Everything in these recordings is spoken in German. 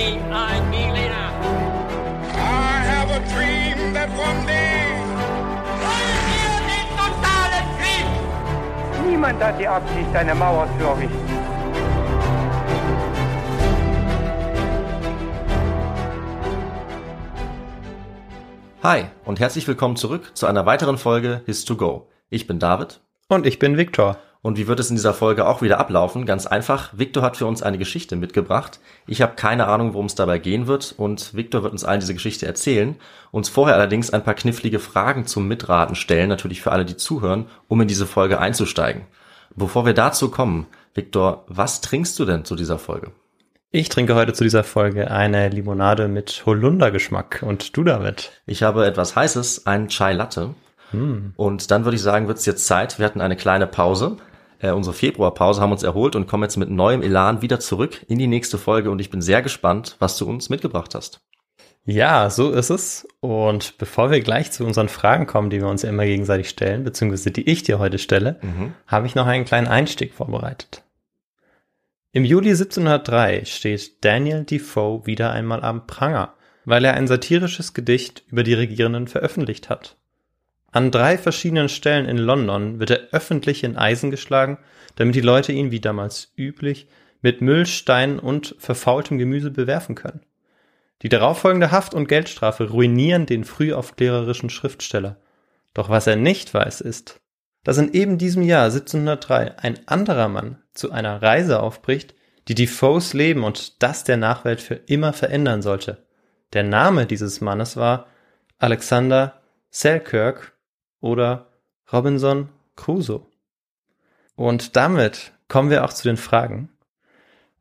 me, I, me later. I have a dream that one day. Wollen wir den totalen Krieg? Niemand hat die Absicht, eine Mauer zu errichten. Hi und herzlich willkommen zurück zu einer weiteren Folge His to Go. Ich bin David Und ich bin Viktor. Und wie wird es in dieser Folge auch wieder ablaufen? Ganz einfach, Victor hat für uns eine Geschichte mitgebracht. Ich habe keine Ahnung, worum es dabei gehen wird und Victor wird uns allen diese Geschichte erzählen, uns vorher allerdings ein paar knifflige Fragen zum Mitraten stellen, natürlich für alle, die zuhören, um in diese Folge einzusteigen. Bevor wir dazu kommen, Victor, was trinkst du denn zu dieser Folge? Ich trinke heute zu dieser Folge eine Limonade mit Holundergeschmack. Und du, David? Ich habe etwas Heißes, einen Chai Latte. Und dann würde ich sagen, wird es jetzt Zeit. Wir hatten eine kleine Pause. Äh, unsere Februarpause haben uns erholt und kommen jetzt mit neuem Elan wieder zurück in die nächste Folge. Und ich bin sehr gespannt, was du uns mitgebracht hast. Ja, so ist es. Und bevor wir gleich zu unseren Fragen kommen, die wir uns ja immer gegenseitig stellen, beziehungsweise die ich dir heute stelle, habe ich noch einen kleinen Einstieg vorbereitet. Im Juli 1703 steht Daniel Defoe wieder einmal am Pranger, weil er ein satirisches Gedicht über die Regierenden veröffentlicht hat. An drei verschiedenen Stellen in London wird er öffentlich in Eisen geschlagen, damit die Leute ihn, wie damals üblich, mit Müll, Steinen und verfaultem Gemüse bewerfen können. Die darauffolgende Haft- und Geldstrafe ruinieren den frühaufklärerischen Schriftsteller. Doch was er nicht weiß, ist, dass in eben diesem Jahr 1703 ein anderer Mann zu einer Reise aufbricht, die Defoes Leben und das der Nachwelt für immer verändern sollte. Der Name dieses Mannes war Alexander Selkirk oder Robinson Crusoe. Und damit kommen wir auch zu den Fragen,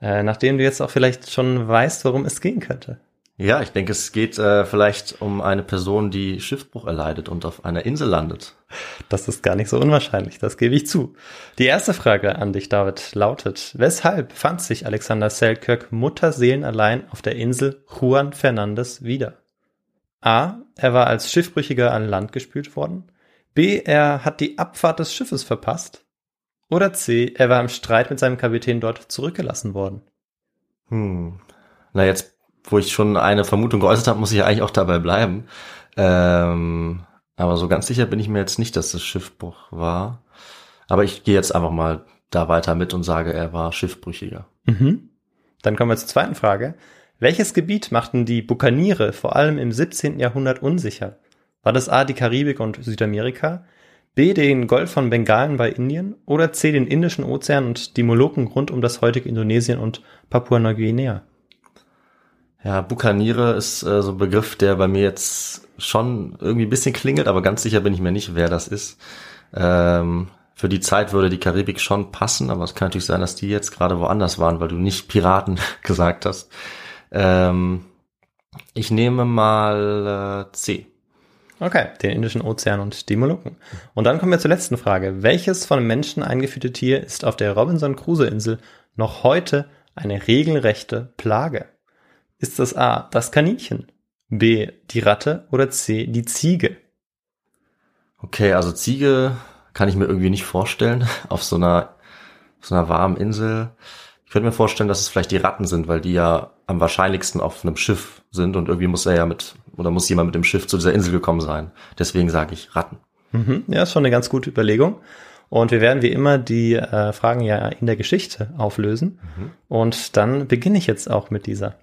äh, nachdem du jetzt auch vielleicht schon weißt, worum es gehen könnte. Ja, ich denke, es geht äh, vielleicht um eine Person, die Schiffbruch erleidet und auf einer Insel landet. Das ist gar nicht so unwahrscheinlich, das gebe ich zu. Die erste Frage an dich, David, lautet, weshalb fand sich Alexander Selkirk mutterseelenallein auf der Insel Juan Fernandes wieder? A. Er war als Schiffbrüchiger an Land gespült worden. B. Er hat die Abfahrt des Schiffes verpasst. Oder C. Er war im Streit mit seinem Kapitän dort zurückgelassen worden. Hm. Na, jetzt, wo ich schon eine Vermutung geäußert habe, muss ich ja eigentlich auch dabei bleiben. Ähm, aber so ganz sicher bin ich mir jetzt nicht, dass das Schiffbruch war. Aber ich gehe jetzt einfach mal da weiter mit und sage, er war Schiffbrüchiger. Mhm. Dann kommen wir zur zweiten Frage. Welches Gebiet machten die Bukaniere vor allem im 17. Jahrhundert unsicher? War das A die Karibik und Südamerika, B den Golf von Bengalen bei Indien oder C den Indischen Ozean und die Molukken rund um das heutige Indonesien und Papua-Neuguinea? Ja, Bukaniere ist äh, so ein Begriff, der bei mir jetzt schon irgendwie ein bisschen klingelt, aber ganz sicher bin ich mir nicht, wer das ist. Ähm, für die Zeit würde die Karibik schon passen, aber es kann natürlich sein, dass die jetzt gerade woanders waren, weil du nicht Piraten gesagt hast. Ähm, ich nehme mal äh, C. Okay, den Indischen Ozean und die Molukken. Und dann kommen wir zur letzten Frage. Welches von Menschen eingeführte Tier ist auf der Robinson Crusoe Insel noch heute eine regelrechte Plage? Ist das A, das Kaninchen, B, die Ratte oder C, die Ziege? Okay, also Ziege kann ich mir irgendwie nicht vorstellen auf so einer, auf so einer warmen Insel. Ich könnte mir vorstellen, dass es vielleicht die Ratten sind, weil die ja am wahrscheinlichsten auf einem Schiff sind und irgendwie muss er ja mit, oder muss jemand mit dem Schiff zu dieser Insel gekommen sein. Deswegen sage ich Ratten. Mhm, ja, ist schon eine ganz gute Überlegung. Und wir werden wie immer die äh, Fragen ja in der Geschichte auflösen. Und dann beginne ich jetzt auch mit dieser.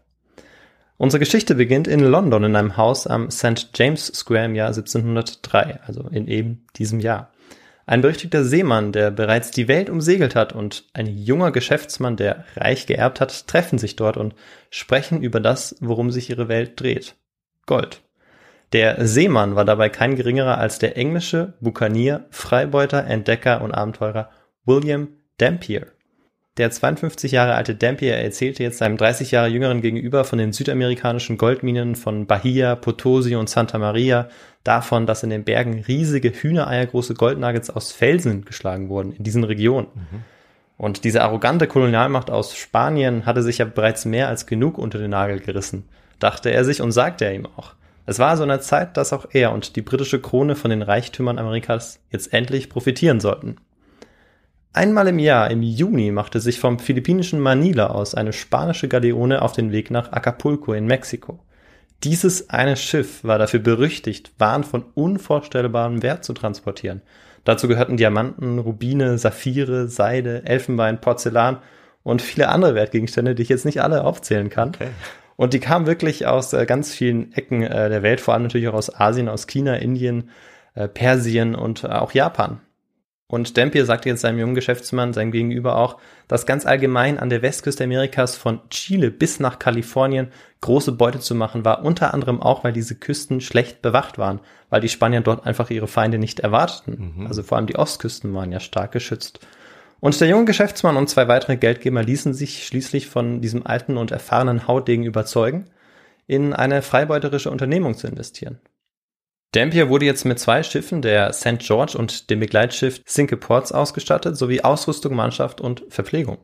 Unsere Geschichte beginnt in London in einem Haus am St. James Square im Jahr 1703, also in eben diesem Jahr. Ein berüchtigter Seemann, der bereits die Welt umsegelt hat und ein junger Geschäftsmann, der reich geerbt hat, treffen sich dort und sprechen über das, worum sich ihre Welt dreht. Gold. Der Seemann war dabei kein geringerer als der englische Bukanier, Freibeuter, Entdecker und Abenteurer William Dampier. Der 52 Jahre alte Dampier erzählte jetzt seinem 30 Jahre jüngeren Gegenüber von den südamerikanischen Goldminen von Bahia, Potosi und Santa Maria, davon, dass in den Bergen riesige hühnereiergroße Goldnuggets aus Felsen geschlagen wurden in diesen Regionen. Und diese arrogante Kolonialmacht aus Spanien hatte sich ja bereits mehr als genug unter den Nagel gerissen, dachte er sich und sagte er ihm auch. Es war so eine Zeit, dass auch er und die britische Krone von den Reichtümern Amerikas jetzt endlich profitieren sollten. Einmal im Jahr, im Juni, machte sich vom philippinischen Manila aus eine spanische Galeone auf den Weg nach Acapulco in Mexiko. Dieses eine Schiff war dafür berüchtigt, Waren von unvorstellbarem Wert zu transportieren. Dazu gehörten Diamanten, Rubine, Saphire, Seide, Elfenbein, Porzellan und viele andere Wertgegenstände, die ich jetzt nicht alle aufzählen kann. Okay. Und die kamen wirklich aus äh, ganz vielen Ecken äh, der Welt, vor allem natürlich auch aus Asien, aus China, Indien, äh, Persien und äh, auch Japan. Und Dampier sagte jetzt seinem jungen Geschäftsmann, seinem Gegenüber auch, dass ganz allgemein an der Westküste Amerikas von Chile bis nach Kalifornien große Beute zu machen war, unter anderem auch, weil diese Küsten schlecht bewacht waren, weil die Spanier dort einfach ihre Feinde nicht erwarteten. Mhm. Also vor allem die Ostküsten waren ja stark geschützt. Und der junge Geschäftsmann und zwei weitere Geldgeber ließen sich schließlich von diesem alten und erfahrenen Hautdegen überzeugen, in eine freibeuterische Unternehmung zu investieren. Dampier wurde jetzt mit zwei Schiffen, der St. George und dem Begleitschiff Cinque Ports ausgestattet, sowie Ausrüstung, Mannschaft und Verpflegung.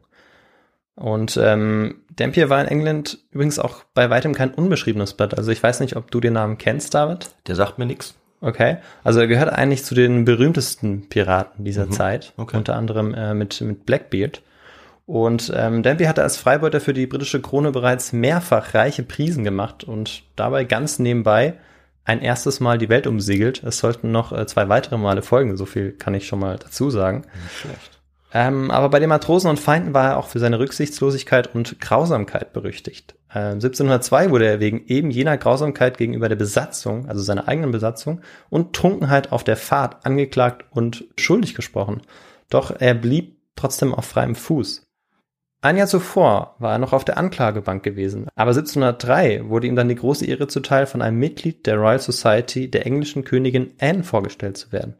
Und ähm, Dampier war in England übrigens auch bei weitem kein unbeschriebenes Blatt. Also ich weiß nicht, ob du den Namen kennst, David. Der sagt mir nichts. Okay, also er gehört eigentlich zu den berühmtesten Piraten dieser mhm. Zeit, okay. unter anderem äh, mit, mit Blackbeard. Und ähm, Dampier hatte als Freibeuter für die britische Krone bereits mehrfach reiche Prisen gemacht und dabei ganz nebenbei ein erstes Mal die Welt umsegelt. Es sollten noch äh, zwei weitere Male folgen, so viel kann ich schon mal dazu sagen. Nicht schlecht. Ähm, aber bei den Matrosen und Feinden war er auch für seine Rücksichtslosigkeit und Grausamkeit berüchtigt. Ähm, 1702 wurde er wegen eben jener Grausamkeit gegenüber der Besatzung, also seiner eigenen Besatzung, und Trunkenheit auf der Fahrt angeklagt und schuldig gesprochen. Doch er blieb trotzdem auf freiem Fuß. Ein Jahr zuvor war er noch auf der Anklagebank gewesen, aber 1703 wurde ihm dann die große Ehre zuteil, von einem Mitglied der Royal Society der englischen Königin Anne vorgestellt zu werden.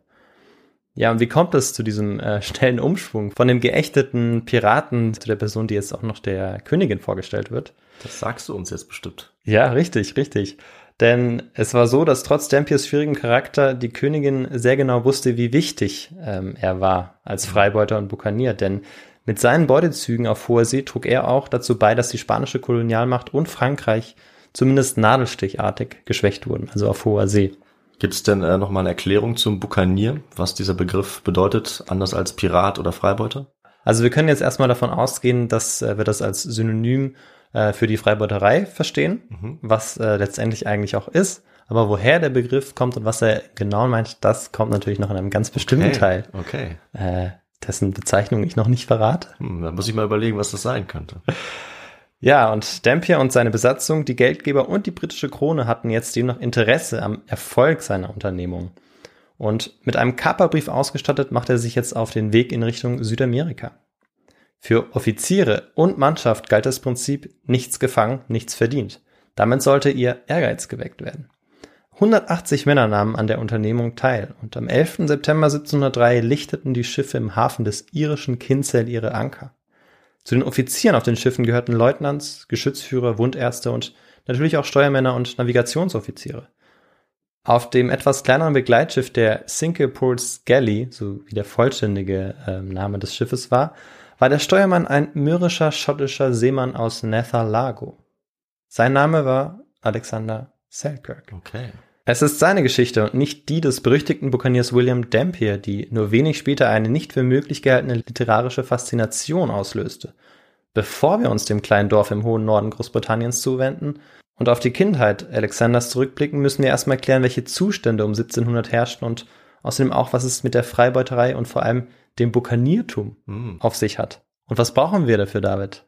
Ja, und wie kommt es zu diesem äh, schnellen Umschwung von dem geächteten Piraten zu der Person, die jetzt auch noch der Königin vorgestellt wird? Das sagst du uns jetzt bestimmt. Ja, richtig, richtig. Denn es war so, dass trotz Dampiers schwierigem Charakter die Königin sehr genau wusste, wie wichtig ähm, er war als Freibeuter und Bukanier. Denn mit seinen Beutezügen auf hoher See trug er auch dazu bei, dass die spanische Kolonialmacht und Frankreich zumindest nadelstichartig geschwächt wurden, also auf hoher See. Gibt es denn äh, noch mal eine Erklärung zum Bukanier, was dieser Begriff bedeutet, anders als Pirat oder Freibeuter? Also wir können jetzt erstmal davon ausgehen, dass äh, wir das als Synonym äh, für die Freibeuterei verstehen, mhm. was äh, letztendlich eigentlich auch ist. Aber woher der Begriff kommt und was er genau meint, das kommt natürlich noch in einem ganz bestimmten okay. Teil. Okay. Dessen Bezeichnung ich noch nicht verrate. Hm, da muss ich mal überlegen, was das sein könnte. Ja, und Dampier und seine Besatzung, die Geldgeber und die britische Krone hatten jetzt demnach Interesse am Erfolg seiner Unternehmung. Und mit einem Kaperbrief ausgestattet macht er sich jetzt auf den Weg in Richtung Südamerika. Für Offiziere und Mannschaft galt das Prinzip nichts gefangen, nichts verdient. Damit sollte ihr Ehrgeiz geweckt werden. 180 Männer nahmen an der Unternehmung teil und am 11. September 1703 lichteten die Schiffe im Hafen des irischen Kinsale ihre Anker. Zu den Offizieren auf den Schiffen gehörten Leutnants, Geschützführer, Wundärzte und natürlich auch Steuermänner und Navigationsoffiziere. Auf dem etwas kleineren Begleitschiff der Cinque Ports Galley, so wie der vollständige äh, Name des Schiffes war, war der Steuermann ein mürrischer schottischer Seemann aus Netherlago. Sein Name war Alexander Selkirk. Okay. Es ist seine Geschichte und nicht die des berüchtigten Bukaniers William Dampier, die nur wenig später eine nicht für möglich gehaltene literarische Faszination auslöste. Bevor wir uns dem kleinen Dorf im hohen Norden Großbritanniens zuwenden und auf die Kindheit Alexanders zurückblicken, müssen wir erstmal klären, welche Zustände um 1700 herrschten und außerdem auch, was es mit der Freibeuterei und vor allem dem Bukaniertum mm. auf sich hat. Und was brauchen wir dafür, David?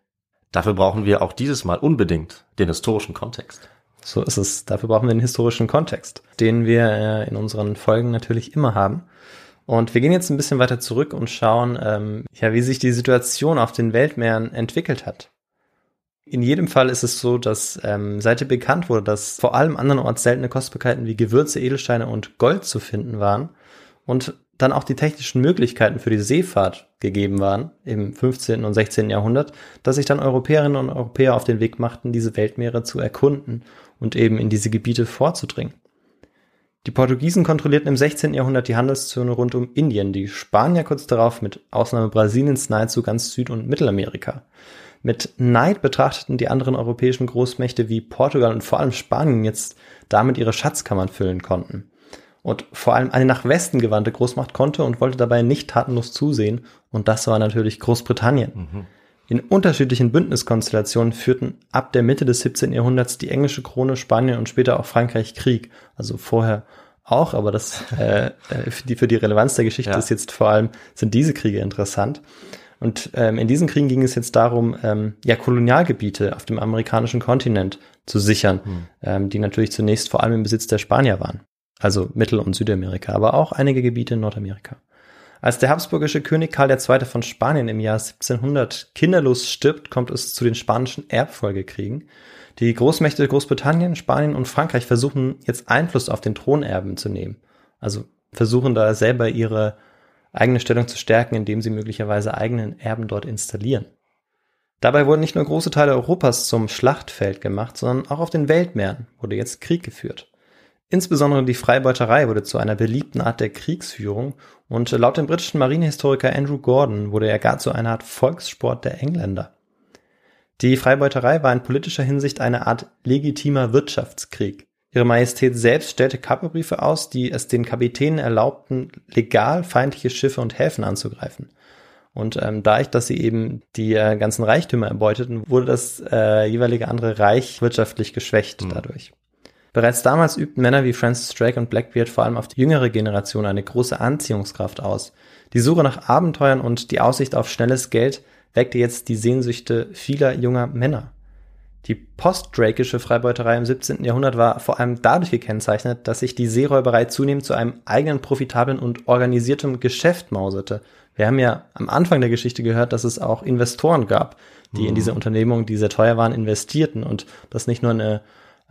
Dafür brauchen wir auch dieses Mal unbedingt den historischen Kontext. So ist es. Dafür brauchen wir den historischen Kontext, den wir äh, in unseren Folgen natürlich immer haben. Und wir gehen jetzt ein bisschen weiter zurück und schauen, ähm, ja, wie sich die Situation auf den Weltmeeren entwickelt hat. In jedem Fall ist es so, dass ähm, seit bekannt wurde, dass vor allem andernorts seltene Kostbarkeiten wie Gewürze, Edelsteine und Gold zu finden waren und dann auch die technischen Möglichkeiten für die Seefahrt gegeben waren im 15. und 16. Jahrhundert, dass sich dann Europäerinnen und Europäer auf den Weg machten, diese Weltmeere zu erkunden und eben in diese Gebiete vorzudringen. Die Portugiesen kontrollierten im 16. Jahrhundert die Handelszone rund um Indien, die Spanier kurz darauf mit Ausnahme Brasiliens nahezu ganz Süd- und Mittelamerika. Mit Neid betrachteten die anderen europäischen Großmächte wie Portugal und vor allem Spanien jetzt damit ihre Schatzkammern füllen konnten. Und vor allem eine nach Westen gewandte Großmacht konnte und wollte dabei nicht tatenlos zusehen Und das war natürlich Großbritannien. In unterschiedlichen Bündniskonstellationen führten ab der Mitte des 17. Jahrhunderts die englische Krone, Spanien und später auch Frankreich Krieg. Also vorher auch, aber das äh, äh, für, die, für die Relevanz der Geschichte Ja. ist jetzt vor allem, sind diese Kriege interessant. Und ähm, in diesen Kriegen ging es jetzt darum, ähm, ja, Kolonialgebiete auf dem amerikanischen Kontinent zu sichern, ähm, die natürlich zunächst vor allem im Besitz der Spanier waren. Also Mittel- und Südamerika, aber auch einige Gebiete in Nordamerika. Als der habsburgische König Karl II. von Spanien im Jahr 1700 kinderlos stirbt, kommt es zu den spanischen Erbfolgekriegen. Die Großmächte Großbritannien, Spanien und Frankreich versuchen jetzt Einfluss auf den Thronerben zu nehmen. Also versuchen da selber ihre eigene Stellung zu stärken, indem sie möglicherweise eigenen Erben dort installieren. Dabei wurden nicht nur große Teile Europas zum Schlachtfeld gemacht, sondern auch auf den Weltmeeren wurde jetzt Krieg geführt. Insbesondere die Freibeuterei wurde zu einer beliebten Art der Kriegsführung und laut dem britischen Marinehistoriker Andrew Gordon wurde er gar zu einer Art Volkssport der Engländer. Die Freibeuterei war in politischer Hinsicht eine Art legitimer Wirtschaftskrieg. Ihre Majestät selbst stellte Kaperbriefe aus, die es den Kapitänen erlaubten, legal feindliche Schiffe und Häfen anzugreifen. Und ähm, dadurch, dass sie eben die äh, ganzen Reichtümer erbeuteten, wurde das äh, jeweilige andere Reich wirtschaftlich geschwächt dadurch. Bereits damals übten Männer wie Francis Drake und Blackbeard vor allem auf die jüngere Generation eine große Anziehungskraft aus. Die Suche nach Abenteuern und die Aussicht auf schnelles Geld weckte jetzt die Sehnsüchte vieler junger Männer. Die postdrakische Freibeuterei im 17. Jahrhundert war vor allem dadurch gekennzeichnet, dass sich die Seeräuberei zunehmend zu einem eigenen profitablen und organisiertem Geschäft mauserte. Wir haben ja am Anfang der Geschichte gehört, dass es auch Investoren gab, die in diese Unternehmungen, die sehr teuer waren, investierten und das nicht nur eine,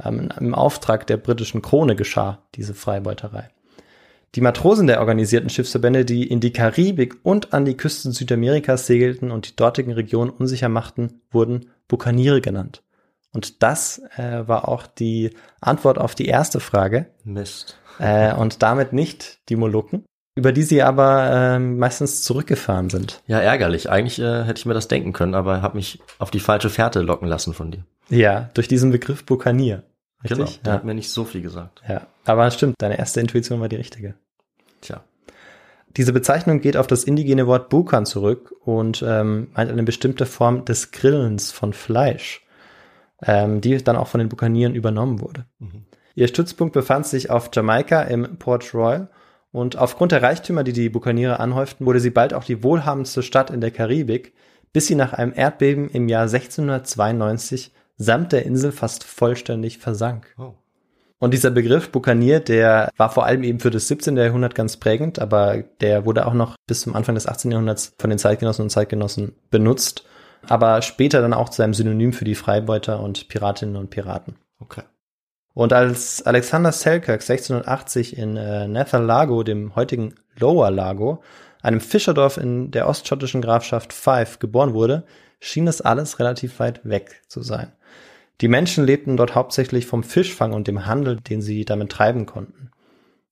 ähm, im Auftrag der britischen Krone geschah, diese Freibeuterei. Die Matrosen der organisierten Schiffsverbände, die in die Karibik und an die Küsten Südamerikas segelten und die dortigen Regionen unsicher machten, wurden Bukaniere genannt. Und das äh, war auch die Antwort auf die erste Frage Mist. äh, und damit nicht die Molukken, über die sie aber äh, meistens zurückgefahren sind. Ja, ärgerlich. Eigentlich äh, hätte ich mir das denken können, aber habe mich auf die falsche Fährte locken lassen von dir. Ja, durch diesen Begriff Bukanier. Genau. Richtig? Der Ja. hat mir nicht so viel gesagt. ja. Aber stimmt, deine erste Intuition war die richtige. Tja. Diese Bezeichnung geht auf das indigene Wort Bukan zurück und ähm, meint eine bestimmte Form des Grillens von Fleisch, ähm, die dann auch von den Bukanieren übernommen wurde. Ihr Stützpunkt befand sich auf Jamaika im Port Royal und aufgrund der Reichtümer, die die Bukaniere anhäuften, wurde sie bald auch die wohlhabendste Stadt in der Karibik, bis sie nach einem Erdbeben im Jahr 1692 samt der Insel fast vollständig versank. Oh. Und dieser Begriff Bukanier, der war vor allem eben für das 17. Jahrhundert ganz prägend, aber der wurde auch noch bis zum Anfang des 18. Jahrhunderts von den Zeitgenossen und Zeitgenossen benutzt, aber später dann auch zu einem Synonym für die Freibeuter und Piratinnen und Piraten. Okay. Und als Alexander Selkirk 1680 in äh, Nether Lago, dem heutigen Lower Lago, einem Fischerdorf in der ostschottischen Grafschaft Fife, geboren wurde, schien das alles relativ weit weg zu sein. Die Menschen lebten dort hauptsächlich vom Fischfang und dem Handel, den sie damit treiben konnten.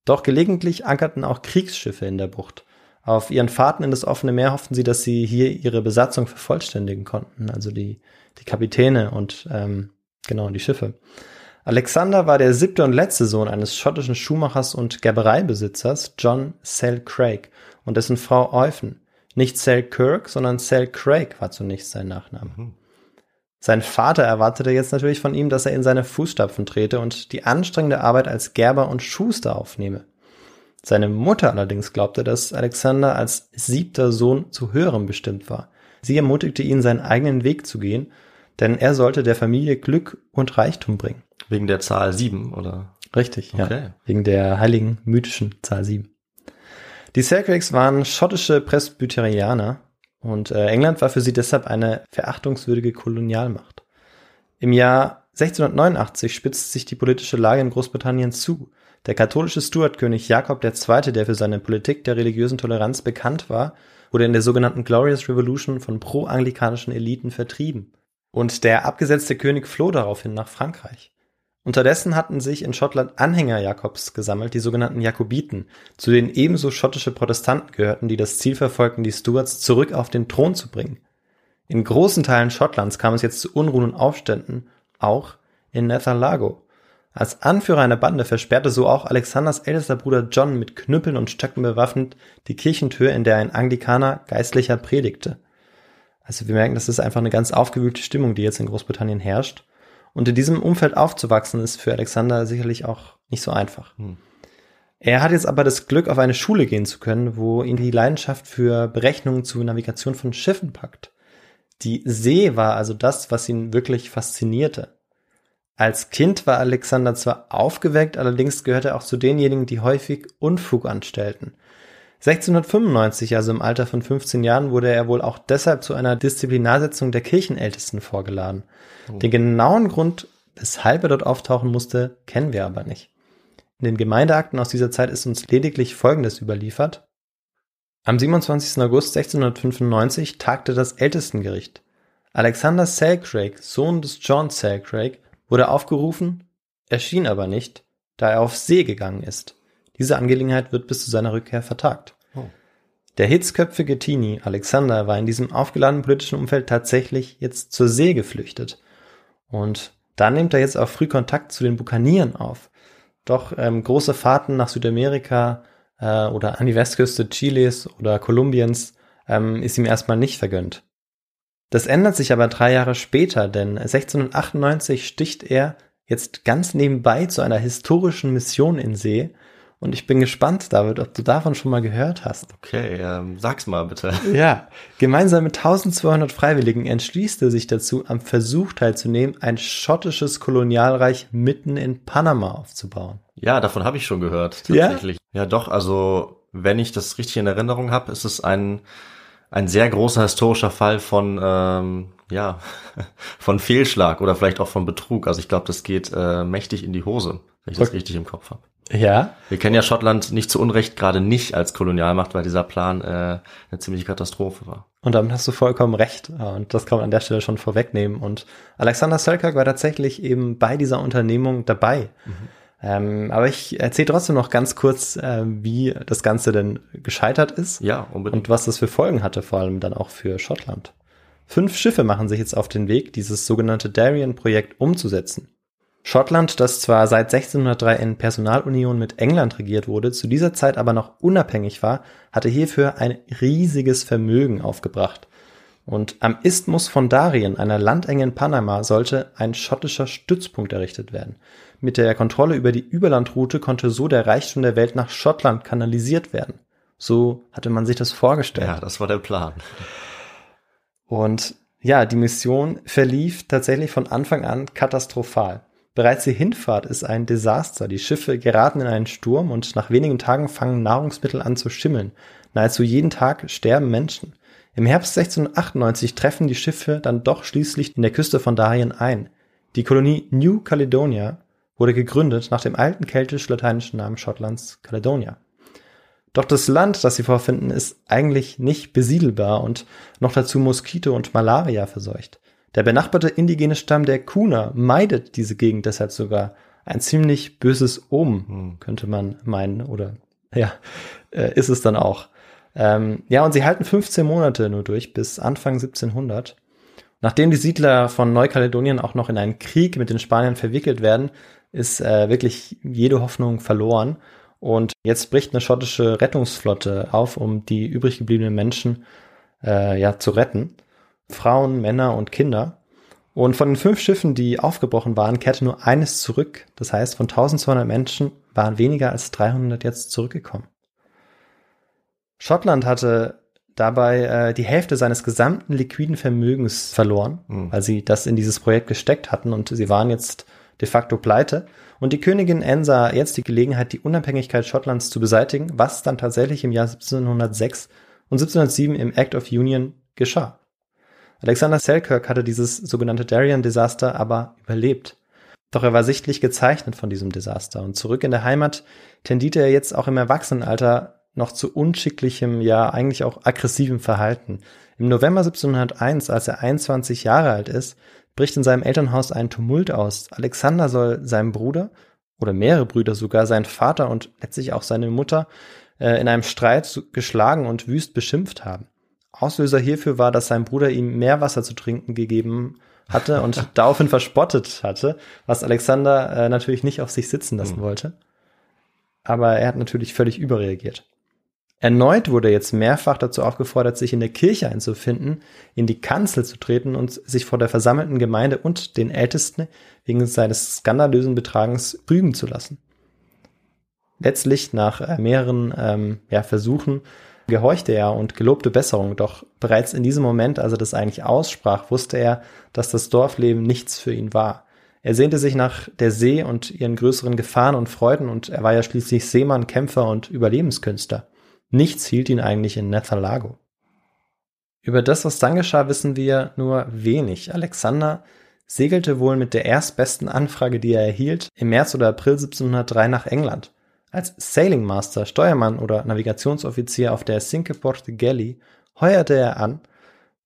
Doch gelegentlich ankerten auch Kriegsschiffe in der Bucht. Auf ihren Fahrten in das offene Meer hofften sie, dass sie hier ihre Besatzung vervollständigen konnten, also die, die Kapitäne und ähm, genau die Schiffe. Alexander war der siebte und letzte Sohn eines schottischen Schuhmachers und Gerbereibesitzers John Sell Craig und dessen Frau Eufen. Nicht Sell Kirk, sondern Sell Craig war zunächst sein Nachname. Sein Vater erwartete jetzt natürlich von ihm, dass er in seine Fußstapfen trete und die anstrengende Arbeit als Gerber und Schuster aufnehme. Seine Mutter allerdings glaubte, dass Alexander als siebter Sohn zu höherem bestimmt war. Sie ermutigte ihn, seinen eigenen Weg zu gehen, denn er sollte der Familie Glück und Reichtum bringen. Wegen der Zahl sieben oder? Richtig, ja. Okay. Wegen der heiligen mythischen Zahl 7. Die Selkirks waren schottische Presbyterianer und äh, England war für sie deshalb eine verachtungswürdige Kolonialmacht. Im Jahr 1689 spitzt sich die politische Lage in Großbritannien zu. Der katholische Stuartkönig Jakob II., der für seine Politik der religiösen Toleranz bekannt war, wurde in der sogenannten Glorious Revolution von pro-anglikanischen Eliten vertrieben. Und der abgesetzte König floh daraufhin nach Frankreich. Unterdessen hatten sich in Schottland Anhänger Jakobs gesammelt, die sogenannten Jakobiten, zu denen ebenso schottische Protestanten gehörten, die das Ziel verfolgten, die Stuarts zurück auf den Thron zu bringen. In großen Teilen Schottlands kam es jetzt zu Unruhen und Aufständen, auch in Nether Lago. Als Anführer einer Bande versperrte so auch Alexanders ältester Bruder John mit Knüppeln und Stöcken bewaffnet die Kirchentür, in der ein Anglikaner Geistlicher predigte. Also wir merken, das ist einfach eine ganz aufgewühlte Stimmung, die jetzt in Großbritannien herrscht. Und in diesem Umfeld aufzuwachsen, ist für Alexander sicherlich auch nicht so einfach. Hm. Er hat jetzt aber das Glück, auf eine Schule gehen zu können, wo ihn die Leidenschaft für Berechnungen zur Navigation von Schiffen packt. Die See war also das, was ihn wirklich faszinierte. Als Kind war Alexander zwar aufgeweckt, allerdings gehörte er auch zu denjenigen, die häufig Unfug anstellten. 1695, also im Alter von 15 Jahren, wurde er wohl auch deshalb zu einer Disziplinarsetzung der Kirchenältesten vorgeladen. Oh. Den genauen Grund, weshalb er dort auftauchen musste, kennen wir aber nicht. In den Gemeindeakten aus dieser Zeit ist uns lediglich Folgendes überliefert. Am 27. August 1695 tagte das Ältestengericht. Alexander Selcraig, Sohn des John Selcraig, wurde aufgerufen, erschien aber nicht, da er auf See gegangen ist. Diese Angelegenheit wird bis zu seiner Rückkehr vertagt. Oh. Der hitzköpfige Teenie Alexander war in diesem aufgeladenen politischen Umfeld tatsächlich jetzt zur See geflüchtet. Und da nimmt er jetzt auch früh Kontakt zu den Bukanieren auf. Doch ähm, große Fahrten nach Südamerika äh, oder an die Westküste Chiles oder Kolumbiens ähm, ist ihm erstmal nicht vergönnt. Das ändert sich aber drei Jahre später, denn 1698 sticht er jetzt ganz nebenbei zu einer historischen Mission in See. Und ich bin gespannt, David, ob du davon schon mal gehört hast. Okay, ähm, sag's mal bitte. Ja, gemeinsam mit 1200 Freiwilligen entschließt er sich dazu, am Versuch teilzunehmen, ein schottisches Kolonialreich mitten in Panama aufzubauen. Ja, davon habe ich schon gehört, tatsächlich. Ja? ja, doch, also wenn ich das richtig in Erinnerung habe, ist es ein ein sehr großer historischer Fall von ähm, ja von Fehlschlag oder vielleicht auch von Betrug. Also ich glaube, das geht äh, mächtig in die Hose, wenn ich das richtig im Kopf habe. Ja. Wir kennen ja Schottland nicht zu Unrecht gerade nicht als Kolonialmacht, weil dieser Plan äh, eine ziemliche Katastrophe war. Und damit hast du vollkommen recht. Und das kann man an der Stelle schon vorwegnehmen. Und Alexander Selkirk war tatsächlich eben bei dieser Unternehmung dabei. Mhm. Ähm, aber ich erzähle trotzdem noch ganz kurz, äh, wie das Ganze denn gescheitert ist. Ja, unbedingt. Und was das für Folgen hatte, vor allem dann auch für Schottland. Fünf Schiffe machen sich jetzt auf den Weg, dieses sogenannte Darien-Projekt umzusetzen. Schottland, das zwar seit 1603 in Personalunion mit England regiert wurde, zu dieser Zeit aber noch unabhängig war, hatte hierfür ein riesiges Vermögen aufgebracht. Und am Isthmus von Darien, einer Landenge in Panama, sollte ein schottischer Stützpunkt errichtet werden. Mit der Kontrolle über die Überlandroute konnte so der Reichtum der Welt nach Schottland kanalisiert werden. So hatte man sich das vorgestellt. Ja, das war der Plan. Und ja, die Mission verlief tatsächlich von Anfang an katastrophal. Bereits die Hinfahrt ist ein Desaster. Die Schiffe geraten in einen Sturm und nach wenigen Tagen fangen Nahrungsmittel an zu schimmeln. Nahezu jeden Tag sterben Menschen. Im Herbst 1698 treffen die Schiffe dann doch schließlich in der Küste von Darien ein. Die Kolonie New Caledonia wurde gegründet nach dem alten keltisch-lateinischen Namen Schottlands Caledonia. Doch das Land, das sie vorfinden, ist eigentlich nicht besiedelbar und noch dazu Moskito und Malaria verseucht. Der benachbarte indigene Stamm der Kuna meidet diese Gegend deshalb sogar. Ein ziemlich böses Omen, hm. könnte man meinen, oder ja, äh, ist es dann auch. Ähm, ja, und sie halten 15 Monate nur durch, bis Anfang 1700. Nachdem die Siedler von Neukaledonien auch noch in einen Krieg mit den Spaniern verwickelt werden, ist äh, wirklich jede Hoffnung verloren. Und jetzt bricht eine schottische Rettungsflotte auf, um die übrig gebliebenen Menschen äh, ja zu retten. Frauen, Männer und Kinder. Und von den fünf Schiffen, die aufgebrochen waren, kehrte nur eines zurück. Das heißt, von 1200 Menschen waren weniger als 300 jetzt zurückgekommen. Schottland hatte dabei äh, die Hälfte seines gesamten liquiden Vermögens verloren, mhm. weil sie das in dieses Projekt gesteckt hatten und sie waren jetzt de facto pleite. Und die Königin Anne sah jetzt die Gelegenheit, die Unabhängigkeit Schottlands zu beseitigen, was dann tatsächlich im Jahr 1706 und 1707 im Act of Union geschah. Alexander Selkirk hatte dieses sogenannte Darien-Desaster aber überlebt. Doch er war sichtlich gezeichnet von diesem Desaster und zurück in der Heimat tendierte er jetzt auch im Erwachsenenalter noch zu unschicklichem, ja eigentlich auch aggressivem Verhalten. Im November 1701, als er 21 Jahre alt ist, bricht in seinem Elternhaus ein Tumult aus. Alexander soll seinem Bruder oder mehrere Brüder sogar, seinen Vater und letztlich auch seine Mutter äh, in einem Streit geschlagen und wüst beschimpft haben. Auslöser hierfür war, dass sein Bruder ihm mehr Wasser zu trinken gegeben hatte und daraufhin verspottet hatte, was Alexander äh, natürlich nicht auf sich sitzen lassen Mhm. wollte. Aber er hat natürlich völlig überreagiert. Erneut wurde er jetzt mehrfach dazu aufgefordert, sich in der Kirche einzufinden, in die Kanzel zu treten und sich vor der versammelten Gemeinde und den Ältesten wegen seines skandalösen Betragens rügen zu lassen. Letztlich, nach äh, mehreren ähm, ja, Versuchen, gehorchte er und gelobte Besserung, doch bereits in diesem Moment, als er das eigentlich aussprach, wusste er, dass das Dorfleben nichts für ihn war. Er sehnte sich nach der See und ihren größeren Gefahren und Freuden und er war ja schließlich Seemann, Kämpfer und Überlebenskünstler. Nichts hielt ihn eigentlich in Nethalago. Über das, was dann geschah, wissen wir nur wenig. Alexander segelte wohl mit der erstbesten Anfrage, die er erhielt, im März oder April 1703 nach England. Als Sailing Master, Steuermann oder Navigationsoffizier auf der Cinque Porte Galley heuerte er an,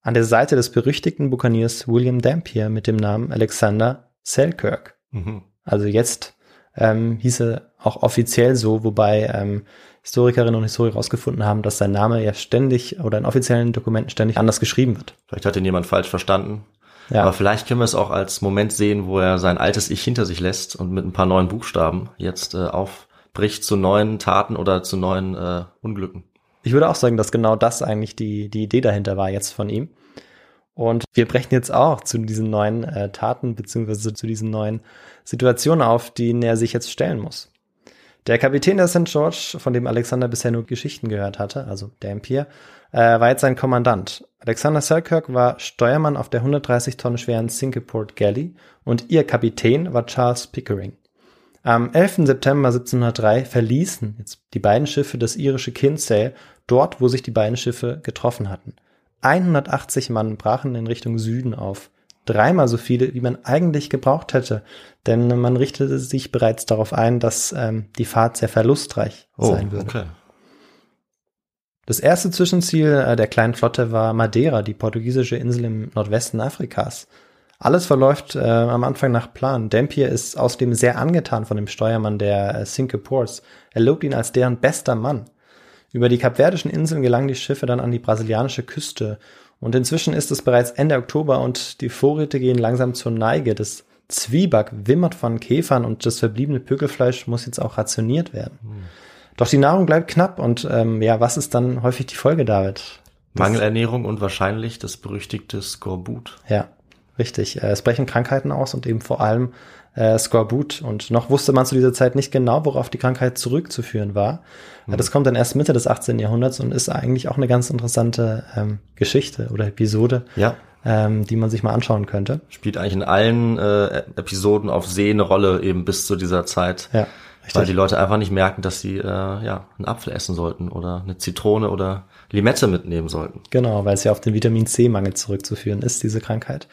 an der Seite des berüchtigten Buccaneers William Dampier mit dem Namen Alexander Selkirk. Mhm. Also jetzt ähm, hieße auch offiziell so, wobei ähm, Historikerinnen und Historiker herausgefunden haben, dass sein Name ja ständig oder in offiziellen Dokumenten ständig anders geschrieben wird. Vielleicht hat ihn jemand falsch verstanden. Ja. Aber vielleicht können wir es auch als Moment sehen, wo er sein altes Ich hinter sich lässt und mit ein paar neuen Buchstaben jetzt äh, aufbricht zu neuen Taten oder zu neuen äh, Unglücken. Ich würde auch sagen, dass genau das eigentlich die, die Idee dahinter war jetzt von ihm. Und wir brechen jetzt auch zu diesen neuen äh, Taten beziehungsweise zu diesen neuen Situationen auf, denen er sich jetzt stellen muss. Der Kapitän der St. George, von dem Alexander bisher nur Geschichten gehört hatte, also Dampier, äh, war jetzt sein Kommandant. Alexander Selkirk war Steuermann auf der 130 Tonnen schweren Sinkeport Galley und ihr Kapitän war Charles Pickering. Am 11. September 1703 verließen jetzt die beiden Schiffe das irische Kinsale dort, wo sich die beiden Schiffe getroffen hatten. 180 Mann brachen in Richtung Süden auf. Dreimal so viele, wie man eigentlich gebraucht hätte, denn man richtete sich bereits darauf ein, dass ähm, die Fahrt sehr verlustreich Oh, sein würde. okay. Das erste Zwischenziel äh, der kleinen Flotte war Madeira, die portugiesische Insel im Nordwesten Afrikas. Alles verläuft äh, am Anfang nach Plan. Dampier ist außerdem sehr angetan von dem Steuermann der äh, Cinque Ports. Er lobt ihn als deren bester Mann. Über die kapverdischen Inseln gelangen die Schiffe dann an die brasilianische Küste. Und inzwischen ist es bereits Ende Oktober und die Vorräte gehen langsam zur Neige. Das Zwieback wimmert von Käfern und das verbliebene Pökelfleisch muss jetzt auch rationiert werden. Doch die Nahrung bleibt knapp und ähm, ja, was ist dann häufig die Folge, David? Das- Mangelernährung und wahrscheinlich das berüchtigte Skorbut. Ja, richtig. Äh, Es brechen Krankheiten aus und eben vor allem äh, Skorbut. Und noch wusste man zu dieser Zeit nicht genau, worauf die Krankheit zurückzuführen war. Äh, Das kommt dann erst Mitte des 18. Jahrhunderts und ist eigentlich auch eine ganz interessante ähm, Geschichte oder Episode, Ja, ähm, die man sich mal anschauen könnte. spielt eigentlich in allen äh, Episoden auf See eine Rolle eben bis zu dieser Zeit. Ja, Weil die Leute einfach nicht merken, dass sie äh, ja einen Apfel essen sollten oder eine Zitrone oder Limette mitnehmen sollten. Genau, weil es ja auf den Vitamin C-Mangel zurückzuführen ist, diese Krankheit.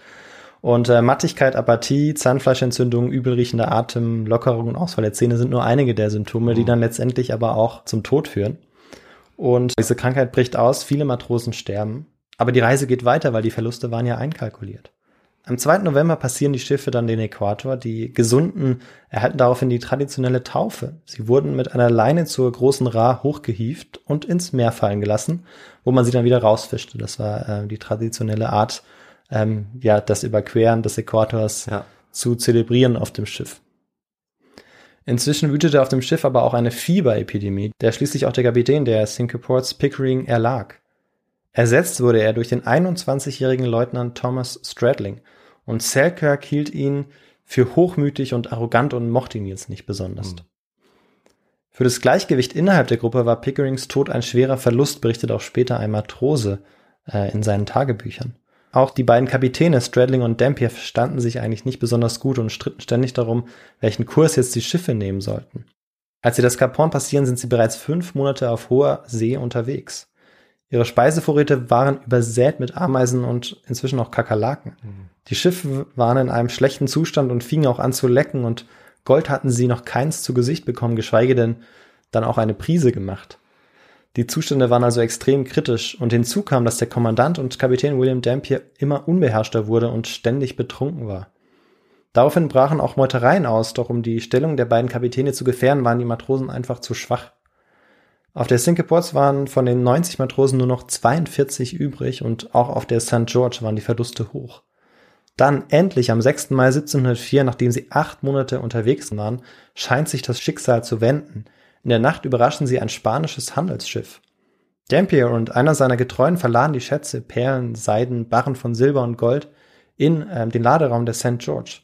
Und äh, Mattigkeit, Apathie, Zahnfleischentzündung, übelriechender Atem, Lockerung und Ausfall der Zähne sind nur einige der Symptome, die dann letztendlich aber auch zum Tod führen. Und diese Krankheit bricht aus, viele Matrosen sterben. Aber die Reise geht weiter, weil die Verluste waren ja einkalkuliert. Am 2. November passieren die Schiffe dann den Äquator. Die Gesunden erhalten daraufhin die traditionelle Taufe. Sie wurden mit einer Leine zur großen Ra hochgehieft und ins Meer fallen gelassen, wo man sie dann wieder rausfischte. Das war äh, die traditionelle Art, ähm, ja, das Überqueren des Äquators Ja. zu zelebrieren auf dem Schiff. Inzwischen wütete auf dem Schiff aber auch eine Fieberepidemie, der schließlich auch der Kapitän der Cinque Ports Pickering erlag. Ersetzt wurde er durch den 21-jährigen Leutnant Thomas Stradling und Selkirk hielt ihn für hochmütig und arrogant und mochte ihn jetzt nicht besonders. Hm. Für das Gleichgewicht innerhalb der Gruppe war Pickerings Tod ein schwerer Verlust, berichtet auch später ein Matrose äh, in seinen Tagebüchern. Auch die beiden Kapitäne Stradling und Dampier verstanden sich eigentlich nicht besonders gut und stritten ständig darum, welchen Kurs jetzt die Schiffe nehmen sollten. Als sie das Horn passieren, sind sie bereits fünf Monate auf hoher See unterwegs. Ihre Speisevorräte waren übersät mit Ameisen und inzwischen auch Kakerlaken. Die Schiffe waren in einem schlechten Zustand und fingen auch an zu lecken und Gold hatten sie noch keins zu Gesicht bekommen, geschweige denn dann auch eine Prise gemacht. Die Zustände waren also extrem kritisch und hinzu kam, dass der Kommandant und Kapitän William Dampier immer unbeherrschter wurde und ständig betrunken war. Daraufhin brachen auch Meutereien aus, doch um die Stellung der beiden Kapitäne zu gefährden, waren die Matrosen einfach zu schwach. Auf der Cinque Ports waren von den 90 Matrosen nur noch 42 übrig und auch auf der St. George waren die Verluste hoch. Dann endlich am 6. Mai 1704, nachdem sie acht Monate unterwegs waren, scheint sich das Schicksal zu wenden. In der Nacht überraschen sie ein spanisches Handelsschiff. Dampier und einer seiner Getreuen verladen die Schätze, Perlen, Seiden, Barren von Silber und Gold in äh, den Laderaum der St. George.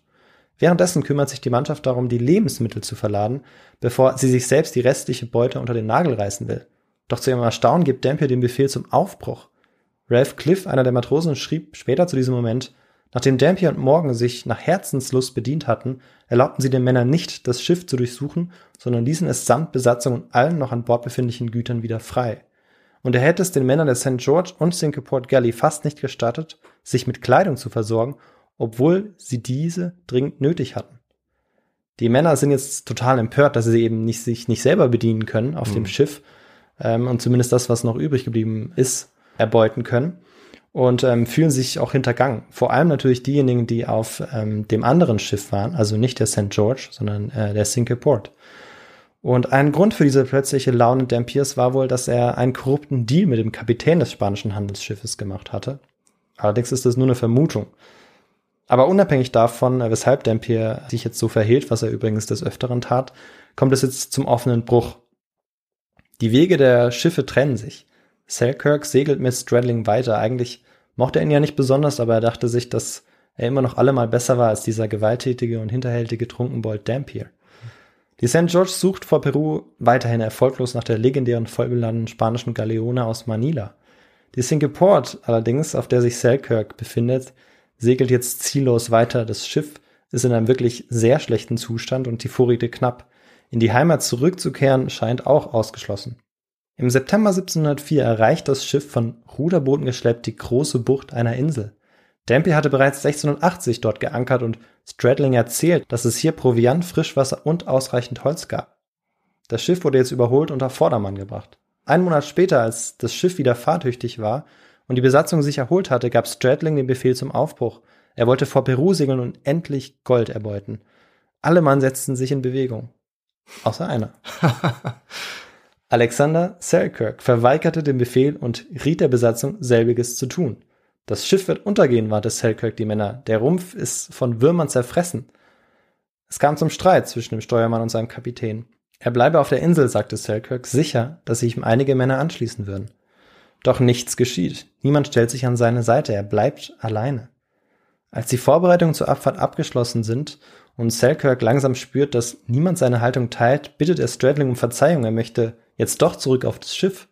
Währenddessen kümmert sich die Mannschaft darum, die Lebensmittel zu verladen, bevor sie sich selbst die restliche Beute unter den Nagel reißen will. Doch zu ihrem Erstaunen gibt Dampier den Befehl zum Aufbruch. Ralph Cliff, einer der Matrosen, schrieb später zu diesem Moment, nachdem Dampier und Morgan sich nach Herzenslust bedient hatten, erlaubten sie den Männern nicht, das Schiff zu durchsuchen, sondern ließen es samt Besatzung und allen noch an Bord befindlichen Gütern wieder frei. Und er hätte es den Männern der St. George und Singapore Galley fast nicht gestattet, sich mit Kleidung zu versorgen, obwohl sie diese dringend nötig hatten. Die Männer sind jetzt total empört, dass sie eben nicht, sich nicht selber bedienen können auf mhm. dem Schiff ähm, und zumindest das, was noch übrig geblieben ist, erbeuten können und ähm, fühlen sich auch hintergangen. Vor allem natürlich diejenigen, die auf ähm, dem anderen Schiff waren, also nicht der St. George, sondern äh, der Port. Und ein Grund für diese plötzliche Laune Dampiers war wohl, dass er einen korrupten Deal mit dem Kapitän des spanischen Handelsschiffes gemacht hatte. Allerdings ist das nur eine Vermutung. Aber unabhängig davon, äh, weshalb Dampier sich jetzt so verhielt, was er übrigens des Öfteren tat, kommt es jetzt zum offenen Bruch. Die Wege der Schiffe trennen sich. Selkirk segelt mit Stradling weiter. Eigentlich mochte er ihn ja nicht besonders, aber er dachte sich, dass er immer noch allemal besser war als dieser gewalttätige und hinterhältige Trunkenbold Dampier. Die St. George sucht vor Peru weiterhin erfolglos nach der legendären vollbeladenen spanischen Galeone aus Manila. Die Singapore allerdings, auf der sich Selkirk befindet, segelt jetzt ziellos weiter. Das Schiff ist in einem wirklich sehr schlechten Zustand und die Vorräte knapp. In die Heimat zurückzukehren scheint auch ausgeschlossen. Im September 1704 erreicht das Schiff von Ruderbooten geschleppt die große Bucht einer Insel. Dampier hatte bereits 1680 dort geankert und Stradling erzählt, dass es hier Proviant, Frischwasser und ausreichend Holz gab. Das Schiff wurde jetzt überholt und auf Vordermann gebracht. Ein Monat später, als das Schiff wieder fahrtüchtig war und die Besatzung sich erholt hatte, gab Stradling den Befehl zum Aufbruch. Er wollte vor Peru segeln und endlich Gold erbeuten. Alle Mann setzten sich in Bewegung. Außer einer. Alexander Selkirk verweigerte den Befehl und riet der Besatzung, selbiges zu tun. Das Schiff wird untergehen, warnte Selkirk die Männer. Der Rumpf ist von Würmern zerfressen. Es kam zum Streit zwischen dem Steuermann und seinem Kapitän. Er bleibe auf der Insel, sagte Selkirk, sicher, dass sich ihm einige Männer anschließen würden. Doch nichts geschieht. Niemand stellt sich an seine Seite. Er bleibt alleine. Als die Vorbereitungen zur Abfahrt abgeschlossen sind und Selkirk langsam spürt, dass niemand seine Haltung teilt, bittet er Stradling um Verzeihung. Er möchte jetzt doch zurück auf das Schiff.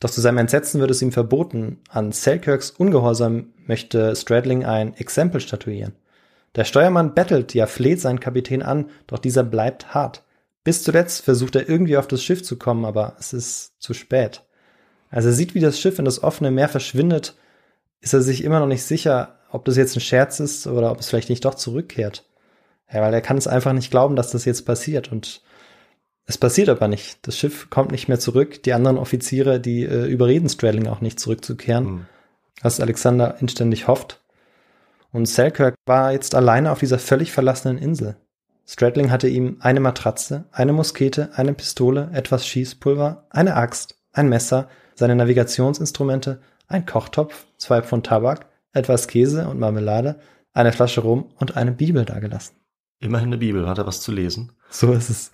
Doch zu seinem Entsetzen wird es ihm verboten. An Selkirks Ungehorsam möchte Stradling ein Exempel statuieren. Der Steuermann bettelt, ja fleht seinen Kapitän an, doch dieser bleibt hart. Bis zuletzt versucht er irgendwie auf das Schiff zu kommen, aber es ist zu spät. Als er sieht, wie das Schiff in das offene Meer verschwindet, ist er sich immer noch nicht sicher, ob das jetzt ein Scherz ist oder ob es vielleicht nicht doch zurückkehrt. Ja, weil er kann es einfach nicht glauben, dass das jetzt passiert und es passiert aber nicht. Das Schiff kommt nicht mehr zurück. Die anderen Offiziere, die äh, überreden Stradling auch nicht zurückzukehren, mhm. was Alexander inständig hofft. Und Selkirk war jetzt alleine auf dieser völlig verlassenen Insel. Stradling hatte ihm eine Matratze, eine Muskete, eine Pistole, etwas Schießpulver, eine Axt, ein Messer, seine Navigationsinstrumente, ein Kochtopf, zwei Pfund Tabak, etwas Käse und Marmelade, eine Flasche Rum und eine Bibel dagelassen. Immerhin eine Bibel, hat er was zu lesen. So ist es.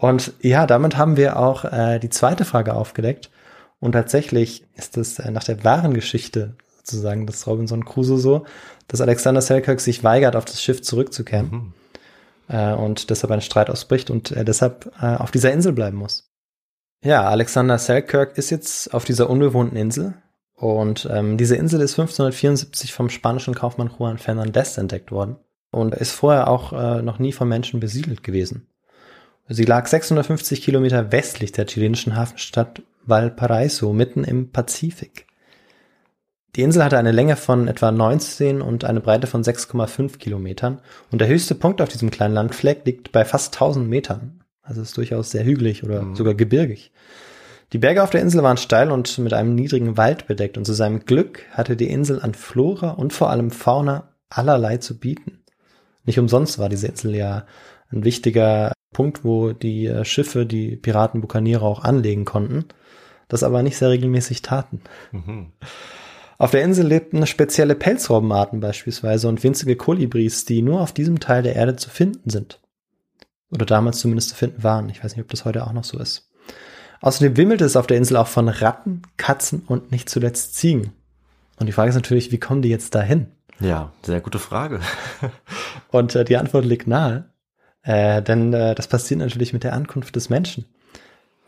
Und ja, damit haben wir auch äh, die zweite Frage aufgedeckt. Und tatsächlich ist es äh, nach der wahren Geschichte sozusagen des Robinson Crusoe so, dass Alexander Selkirk sich weigert, auf das Schiff zurückzukehren. Mhm. Äh, und deshalb ein Streit ausbricht und er deshalb äh, auf dieser Insel bleiben muss. Ja, Alexander Selkirk ist jetzt auf dieser unbewohnten Insel. Und ähm, diese Insel ist 1574 vom spanischen Kaufmann Juan Fernandez entdeckt worden und ist vorher auch äh, noch nie von Menschen besiedelt gewesen. Sie lag 650 Kilometer westlich der chilenischen Hafenstadt Valparaiso, mitten im Pazifik. Die Insel hatte eine Länge von etwa 19 und eine Breite von 6,5 Kilometern und der höchste Punkt auf diesem kleinen Landfleck liegt bei fast 1000 Metern. Also ist durchaus sehr hügelig oder mhm. sogar gebirgig. Die Berge auf der Insel waren steil und mit einem niedrigen Wald bedeckt und zu seinem Glück hatte die Insel an Flora und vor allem Fauna allerlei zu bieten. Nicht umsonst war diese Insel ja ein wichtiger Punkt, wo die äh, Schiffe, die Piraten, Bukaniere auch anlegen konnten, das aber nicht sehr regelmäßig taten. Mhm. Auf der Insel lebten spezielle Pelzrobbenarten beispielsweise und winzige Kolibris, die nur auf diesem Teil der Erde zu finden sind. Oder damals zumindest zu finden waren. Ich weiß nicht, ob das heute auch noch so ist. Außerdem wimmelte es auf der Insel auch von Ratten, Katzen und nicht zuletzt Ziegen. Und die Frage ist natürlich, wie kommen die jetzt dahin? Ja, sehr gute Frage. Und äh, die Antwort liegt nahe, äh, denn äh, das passiert natürlich mit der Ankunft des Menschen.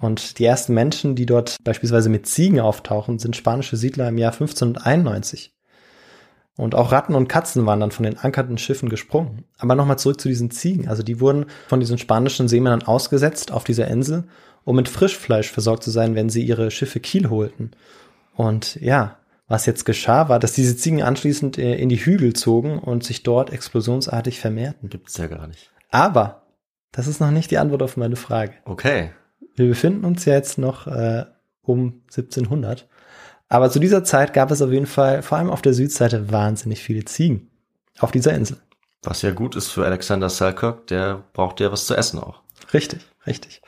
Und die ersten Menschen, die dort beispielsweise mit Ziegen auftauchen, sind spanische Siedler im Jahr 1591. Und auch Ratten und Katzen waren dann von den ankernden Schiffen gesprungen. Aber nochmal zurück zu diesen Ziegen. Also die wurden von diesen spanischen Seemännern ausgesetzt auf dieser Insel, um mit Frischfleisch versorgt zu sein, wenn sie ihre Schiffe Kiel holten. Und ja, was jetzt geschah, war, dass diese Ziegen anschließend äh, in die Hügel zogen und sich dort explosionsartig vermehrten. Gibt's ja gar nicht. Aber das ist noch nicht die Antwort auf meine Frage. Okay. Wir befinden uns ja jetzt noch äh, um 1700. Aber zu dieser Zeit gab es auf jeden Fall, vor allem auf der Südseite, wahnsinnig viele Ziegen auf dieser Insel. Was ja gut ist für Alexander Selkirk, der braucht ja was zu essen auch. Richtig, richtig.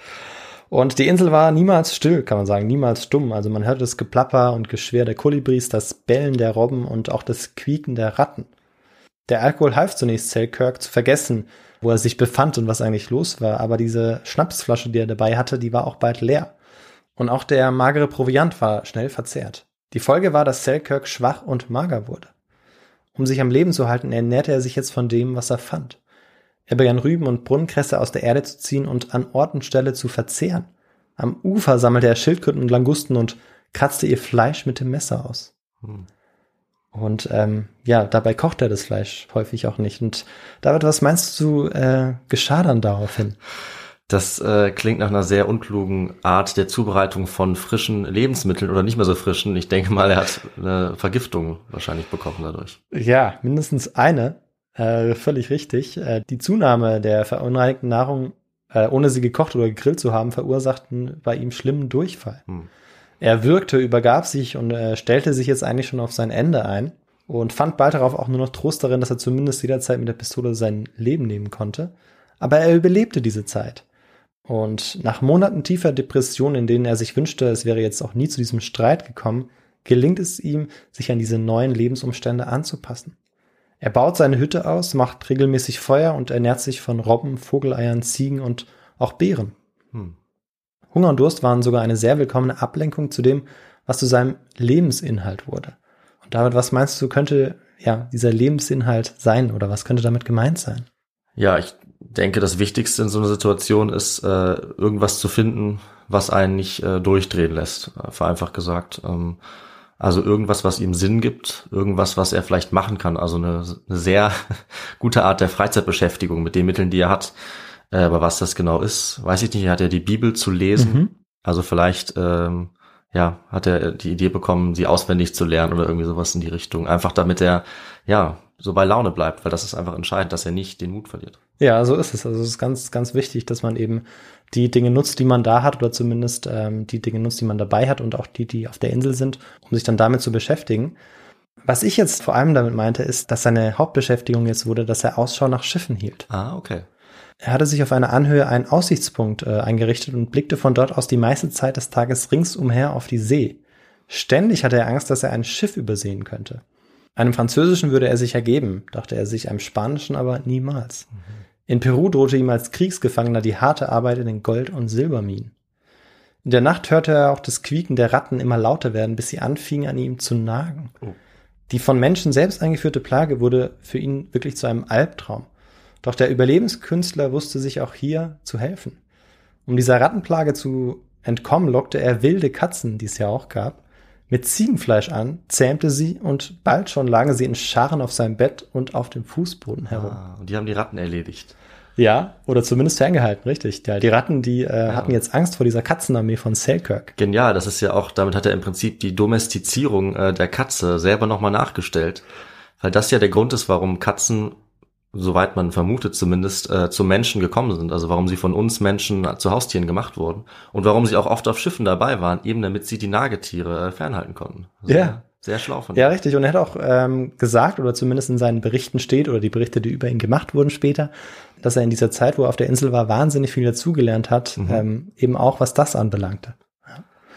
Und die Insel war niemals still, kann man sagen, niemals stumm. Also man hörte das Geplapper und Geschwer der Kolibris, das Bellen der Robben und auch das Quieken der Ratten. Der Alkohol half zunächst Selkirk zu vergessen, wo er sich befand und was eigentlich los war, aber diese Schnapsflasche, die er dabei hatte, die war auch bald leer. Und auch der magere Proviant war schnell verzehrt. Die Folge war, dass Selkirk schwach und mager wurde. Um sich am Leben zu halten, ernährte er sich jetzt von dem, was er fand. Er begann Rüben und Brunnenkresse aus der Erde zu ziehen und an Ort und Stelle zu verzehren. Am Ufer sammelte er Schildkröten und Langusten und kratzte ihr Fleisch mit dem Messer aus. Hm. Und ähm, ja, dabei kocht er das Fleisch häufig auch nicht. Und David, was meinst du, äh, geschah dann daraufhin? Das äh, klingt nach einer sehr unklugen Art der Zubereitung von frischen Lebensmitteln oder nicht mehr so frischen. Ich denke mal, er hat eine Vergiftung wahrscheinlich bekommen dadurch. Ja, mindestens eine. Äh, völlig richtig. Äh, die Zunahme der verunreinigten Nahrung, äh, ohne sie gekocht oder gegrillt zu haben, verursachten bei ihm schlimmen Durchfall. Hm. Er wirkte, übergab sich und äh, stellte sich jetzt eigentlich schon auf sein Ende ein und fand bald darauf auch nur noch Trost darin, dass er zumindest jederzeit mit der Pistole sein Leben nehmen konnte. Aber er überlebte diese Zeit. Und nach Monaten tiefer Depression, in denen er sich wünschte, es wäre jetzt auch nie zu diesem Streit gekommen, gelingt es ihm, sich an diese neuen Lebensumstände anzupassen. Er baut seine Hütte aus, macht regelmäßig Feuer und ernährt sich von Robben, Vogeleiern, Ziegen und auch Beeren. Hm. Hunger und Durst waren sogar eine sehr willkommene Ablenkung zu dem, was zu seinem Lebensinhalt wurde. Und David, was meinst du, könnte ja dieser Lebensinhalt sein oder was könnte damit gemeint sein? Ja, ich denke, das Wichtigste in so einer Situation ist, äh, irgendwas zu finden, was einen nicht äh, durchdrehen lässt, vereinfacht gesagt. Ähm, also irgendwas, was ihm Sinn gibt, irgendwas, was er vielleicht machen kann. Also eine, eine sehr gute Art der Freizeitbeschäftigung mit den Mitteln, die er hat. Äh, aber was das genau ist, weiß ich nicht. Er hat ja die Bibel zu lesen. Mhm. Also vielleicht, ähm, ja, hat er die Idee bekommen, sie auswendig zu lernen oder irgendwie sowas in die Richtung. Einfach damit er, ja, so bei Laune bleibt, weil das ist einfach entscheidend, dass er nicht den Mut verliert. Ja, so ist es. Also es ist ganz, ganz wichtig, dass man eben die Dinge nutzt, die man da hat, oder zumindest ähm, die Dinge nutzt, die man dabei hat und auch die, die auf der Insel sind, um sich dann damit zu beschäftigen. Was ich jetzt vor allem damit meinte, ist, dass seine Hauptbeschäftigung jetzt wurde, dass er Ausschau nach Schiffen hielt. Ah, okay. Er hatte sich auf einer Anhöhe einen Aussichtspunkt äh, eingerichtet und blickte von dort aus die meiste Zeit des Tages ringsumher auf die See. Ständig hatte er Angst, dass er ein Schiff übersehen könnte. Einem Französischen würde er sich ergeben, dachte er sich, einem Spanischen aber niemals. Mhm. In Peru drohte ihm als Kriegsgefangener die harte Arbeit in den Gold- und Silberminen. In der Nacht hörte er auch das Quieken der Ratten immer lauter werden, bis sie anfingen an ihm zu nagen. Oh. Die von Menschen selbst eingeführte Plage wurde für ihn wirklich zu einem Albtraum. Doch der Überlebenskünstler wusste sich auch hier zu helfen. Um dieser Rattenplage zu entkommen, lockte er wilde Katzen, die es ja auch gab, mit Ziegenfleisch an, zähmte sie und bald schon lagen sie in Scharen auf seinem Bett und auf dem Fußboden herum. Ah, und die haben die Ratten erledigt. Ja, oder zumindest ferngehalten, richtig. Ja, die Ratten, die äh, ja. hatten jetzt Angst vor dieser Katzenarmee von Selkirk. Genial, das ist ja auch, damit hat er im Prinzip die Domestizierung äh, der Katze selber nochmal nachgestellt. Weil das ja der Grund ist, warum Katzen soweit man vermutet zumindest, äh, zu Menschen gekommen sind. Also warum sie von uns Menschen zu Haustieren gemacht wurden und warum sie auch oft auf Schiffen dabei waren, eben damit sie die Nagetiere äh, fernhalten konnten. Also ja. Sehr schlau von Ja, richtig. Und er hat auch ähm, gesagt, oder zumindest in seinen Berichten steht, oder die Berichte, die über ihn gemacht wurden später, dass er in dieser Zeit, wo er auf der Insel war, wahnsinnig viel dazugelernt hat, mhm. ähm, eben auch was das anbelangte.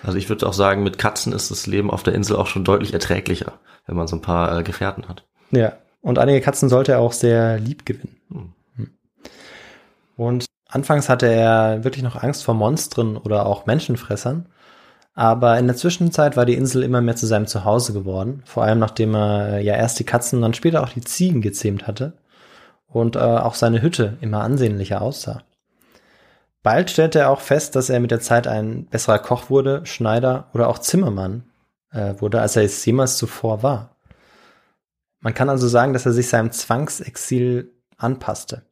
Also ich würde auch sagen, mit Katzen ist das Leben auf der Insel auch schon deutlich erträglicher, wenn man so ein paar äh, Gefährten hat. Ja, und einige Katzen sollte er auch sehr lieb gewinnen. Hm. Und anfangs hatte er wirklich noch Angst vor Monstern oder auch Menschenfressern. Aber in der Zwischenzeit war die Insel immer mehr zu seinem Zuhause geworden. Vor allem nachdem er ja erst die Katzen, dann später auch die Ziegen gezähmt hatte. Und äh, auch seine Hütte immer ansehnlicher aussah. Bald stellte er auch fest, dass er mit der Zeit ein besserer Koch wurde, Schneider oder auch Zimmermann äh, wurde, als er es jemals zuvor war. Man kann also sagen, dass er sich seinem Zwangsexil anpasste.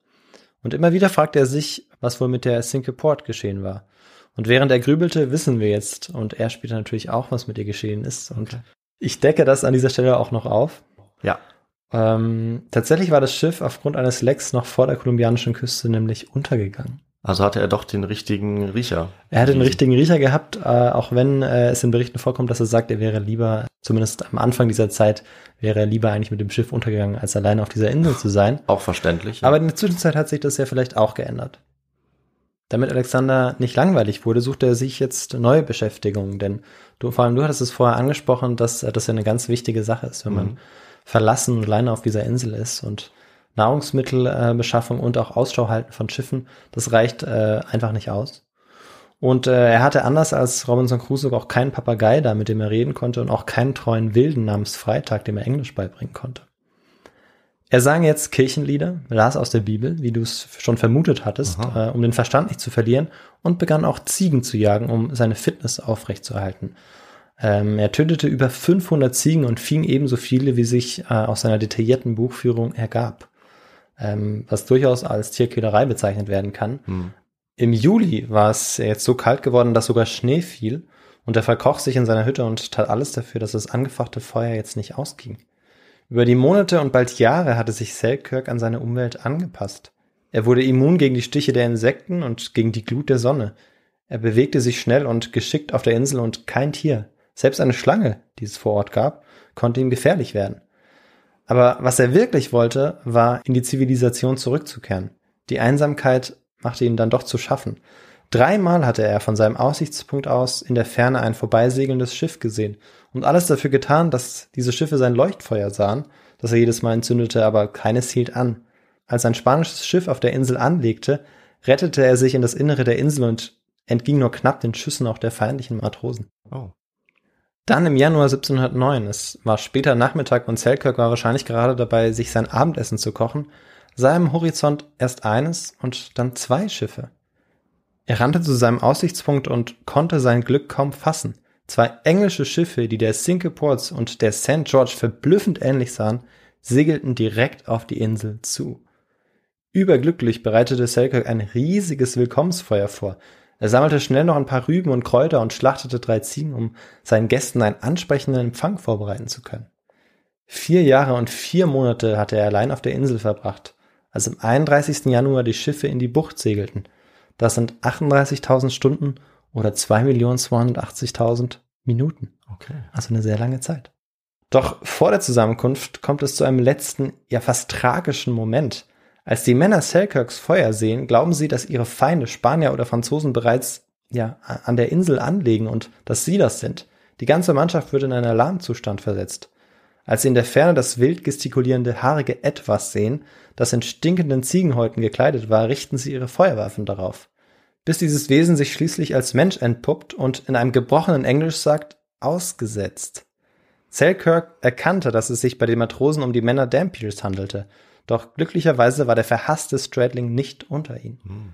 Und immer wieder fragte er sich, was wohl mit der Cinque Port geschehen war. Und während er grübelte, wissen wir jetzt, und er später natürlich auch, was mit ihr geschehen ist. Und okay. ich decke das an dieser Stelle auch noch auf. Ja. Ähm, tatsächlich war das Schiff aufgrund eines Lecks noch vor der kolumbianischen Küste nämlich untergegangen. Also hatte er doch den richtigen Riecher. Er hatte den richtigen Riecher gehabt, äh, auch wenn äh, es in Berichten vorkommt, dass er sagt, er wäre lieber, zumindest am Anfang dieser Zeit, wäre er lieber eigentlich mit dem Schiff untergegangen, als alleine auf dieser Insel zu sein. Auch verständlich. Ja. Aber in der Zwischenzeit hat sich das ja vielleicht auch geändert. Damit Alexander nicht langweilig wurde, suchte er sich jetzt neue Beschäftigungen, denn du, vor allem du hattest es vorher angesprochen, dass das ja eine ganz wichtige Sache ist, wenn mhm. man verlassen und alleine auf dieser Insel ist und Nahrungsmittelbeschaffung und auch Ausschau halten von Schiffen, das reicht äh, einfach nicht aus. Und äh, er hatte anders als Robinson Crusoe auch keinen Papagei da, mit dem er reden konnte und auch keinen treuen Wilden namens Freitag, dem er Englisch beibringen konnte. Er sang jetzt Kirchenlieder, las aus der Bibel, wie du es schon vermutet hattest, äh, um den Verstand nicht zu verlieren und begann auch Ziegen zu jagen, um seine Fitness aufrechtzuerhalten. Ähm, er tötete über 500 Ziegen und fing ebenso viele, wie sich äh, aus seiner detaillierten Buchführung ergab ähm, was durchaus als Tierquälerei bezeichnet werden kann. Hm. Im Juli war es jetzt so kalt geworden, dass sogar Schnee fiel und er verkroch sich in seiner Hütte und tat alles dafür, dass das angefachte Feuer jetzt nicht ausging. Über die Monate und bald Jahre hatte sich Selkirk an seine Umwelt angepasst. Er wurde immun gegen die Stiche der Insekten und gegen die Glut der Sonne. Er bewegte sich schnell und geschickt auf der Insel und kein Tier, selbst eine Schlange, die es vor Ort gab, konnte ihm gefährlich werden. Aber was er wirklich wollte, war in die Zivilisation zurückzukehren. Die Einsamkeit machte ihm dann doch zu schaffen. Dreimal hatte er von seinem Aussichtspunkt aus in der Ferne ein vorbeisegelndes Schiff gesehen und alles dafür getan, dass diese Schiffe sein Leuchtfeuer sahen, das er jedes Mal entzündete, aber keines hielt an. Als ein spanisches Schiff auf der Insel anlegte, rettete er sich in das Innere der Insel und entging nur knapp den Schüssen auch der feindlichen Matrosen. Oh. Dann im Januar 1709, es war später Nachmittag und Selkirk war wahrscheinlich gerade dabei, sich sein Abendessen zu kochen, sah er im Horizont erst eines und dann zwei Schiffe. Er rannte zu seinem Aussichtspunkt und konnte sein Glück kaum fassen. Zwei englische Schiffe, die der Cinque Ports und der St. George verblüffend ähnlich sahen, segelten direkt auf die Insel zu. Überglücklich bereitete Selkirk ein riesiges Willkommensfeuer vor, er sammelte schnell noch ein paar Rüben und Kräuter und schlachtete drei Ziegen, um seinen Gästen einen ansprechenden Empfang vorbereiten zu können. Vier Jahre und vier Monate hatte er allein auf der Insel verbracht, als am 31. Januar die Schiffe in die Bucht segelten. Das sind 38.000 Stunden oder 2.280.000 Minuten. Okay. Also eine sehr lange Zeit. Doch vor der Zusammenkunft kommt es zu einem letzten, ja fast tragischen Moment, als die Männer Selkirks Feuer sehen, glauben sie, dass ihre Feinde, Spanier oder Franzosen, bereits ja, an der Insel anlegen und dass sie das sind. Die ganze Mannschaft wird in einen Alarmzustand versetzt. Als sie in der Ferne das wild gestikulierende, haarige Etwas sehen, das in stinkenden Ziegenhäuten gekleidet war, richten sie ihre Feuerwaffen darauf. Bis dieses Wesen sich schließlich als Mensch entpuppt und in einem gebrochenen Englisch sagt, ausgesetzt. Selkirk erkannte, dass es sich bei den Matrosen um die Männer Dampiers handelte doch glücklicherweise war der verhasste Stradling nicht unter ihnen. Hm.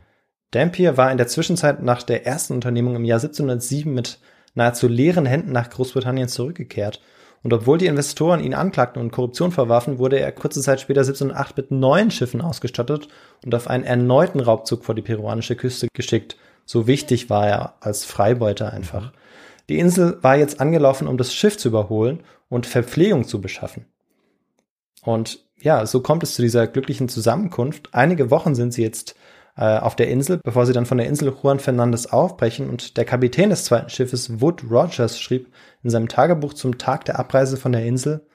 Dampier war in der Zwischenzeit nach der ersten Unternehmung im Jahr 1707 mit nahezu leeren Händen nach Großbritannien zurückgekehrt. Und obwohl die Investoren ihn anklagten und Korruption verwarfen, wurde er kurze Zeit später 1708 mit neuen Schiffen ausgestattet und auf einen erneuten Raubzug vor die peruanische Küste geschickt. So wichtig war er als Freibeuter einfach. Die Insel war jetzt angelaufen, um das Schiff zu überholen und Verpflegung zu beschaffen. Und ja, so kommt es zu dieser glücklichen Zusammenkunft. Einige Wochen sind sie jetzt äh, auf der Insel, bevor sie dann von der Insel Juan Fernandez aufbrechen. Und der Kapitän des zweiten Schiffes, Wood Rogers, schrieb in seinem Tagebuch zum Tag der Abreise von der Insel,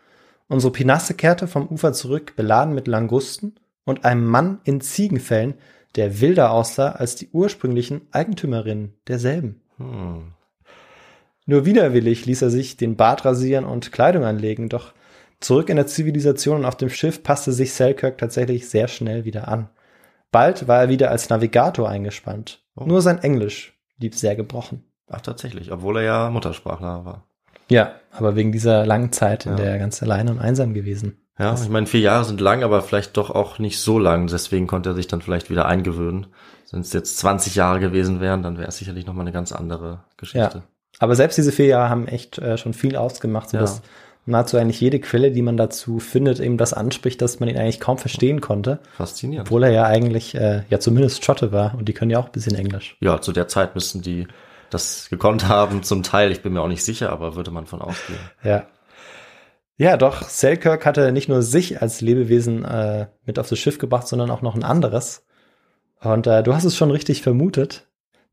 Unsere Pinasse kehrte vom Ufer zurück, beladen mit Langusten und einem Mann in Ziegenfällen, der wilder aussah als die ursprünglichen Eigentümerinnen derselben. Hm. Nur widerwillig ließ er sich den Bart rasieren und Kleidung anlegen, doch zurück in der Zivilisation und auf dem Schiff passte sich Selkirk tatsächlich sehr schnell wieder an. Bald war er wieder als Navigator eingespannt. Oh. Nur sein Englisch blieb sehr gebrochen. Ach, tatsächlich, obwohl er ja Muttersprachler war. Ja, aber wegen dieser langen Zeit, in Ja. der er ganz alleine und einsam gewesen. Ja, ich meine, vier Jahre sind lang, aber vielleicht doch auch nicht so lang. Deswegen konnte er sich dann vielleicht wieder eingewöhnen. Wenn es jetzt 20 Jahre gewesen wären, dann wäre es sicherlich nochmal eine ganz andere Geschichte. Aber selbst diese vier Jahre haben echt äh, schon viel ausgemacht, sodass Ja. Nahezu eigentlich jede Quelle, die man dazu findet, eben das anspricht, dass man ihn eigentlich kaum verstehen konnte, Faszinierend. obwohl er ja eigentlich äh, ja zumindest Schotte war und die können ja auch ein bisschen Englisch. Ja, zu der Zeit müssten die das gekonnt haben, zum Teil. Ich bin mir auch nicht sicher, aber würde man von ausgehen. Ja. Ja, doch, Selkirk hatte nicht nur sich als Lebewesen äh, mit auf das Schiff gebracht, sondern auch noch ein anderes. Und äh, du hast es schon richtig vermutet,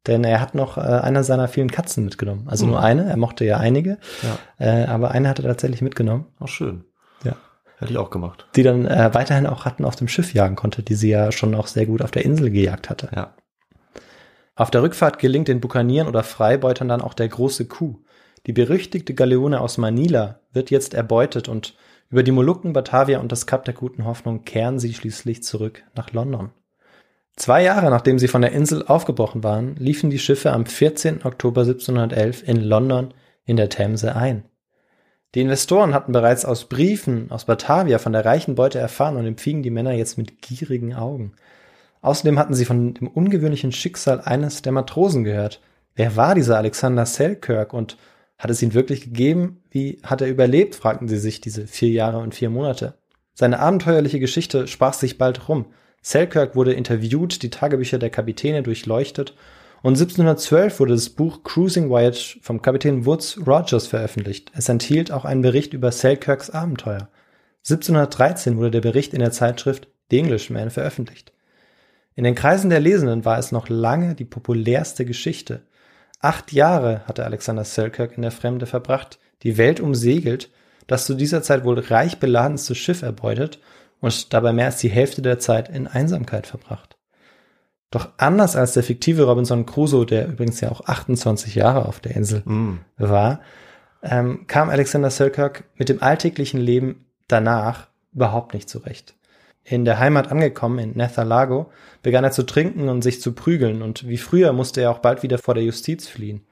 denn er hat noch äh, einer seiner vielen Katzen mitgenommen. Also Mhm. nur eine, er mochte ja einige, Ja, äh, aber eine hat er tatsächlich mitgenommen, auch schön. Ja. Hätte ich auch gemacht. die dann äh, weiterhin auch Ratten auf dem Schiff jagen konnte, die sie ja schon auch sehr gut auf der Insel gejagt hatte. Ja. Auf der Rückfahrt gelingt den Bukanieren oder Freibeutern dann auch der große Coup. Die berüchtigte Galeone aus Manila wird jetzt erbeutet und über die Molukken, Batavia und das Kap der Guten Hoffnung kehren sie schließlich zurück nach London. Zwei Jahre nachdem sie von der Insel aufgebrochen waren, liefen die Schiffe am 14. Oktober 1711 in London in der Themse ein. Die Investoren hatten bereits aus Briefen aus Batavia von der reichen Beute erfahren und empfingen die Männer jetzt mit gierigen Augen. Außerdem hatten sie von dem ungewöhnlichen Schicksal eines der Matrosen gehört. Wer war dieser Alexander Selkirk und hat es ihn wirklich gegeben? Wie hat er überlebt? fragten sie sich diese vier Jahre und vier Monate. Seine abenteuerliche Geschichte sprach sich bald rum. Selkirk wurde interviewt, die Tagebücher der Kapitäne durchleuchtet und 1712 wurde das Buch Cruising Voyage vom Kapitän Woods Rogers veröffentlicht. Es enthielt auch einen Bericht über Selkirks Abenteuer. 1713 wurde der Bericht in der Zeitschrift The Englishman veröffentlicht. In den Kreisen der Lesenden war es noch lange die populärste Geschichte. Acht Jahre hatte Alexander Selkirk in der Fremde verbracht, die Welt umsegelt, das zu dieser Zeit wohl reich beladenste Schiff erbeutet und dabei mehr als die Hälfte der Zeit in Einsamkeit verbracht. Doch anders als der fiktive Robinson Crusoe, der übrigens ja auch 28 Jahre auf der Insel Mm. war, ähm, kam Alexander Selkirk mit dem alltäglichen Leben danach überhaupt nicht zurecht. In der Heimat angekommen, in Nethalago, begann er zu trinken und sich zu prügeln und wie früher musste er auch bald wieder vor der Justiz fliehen.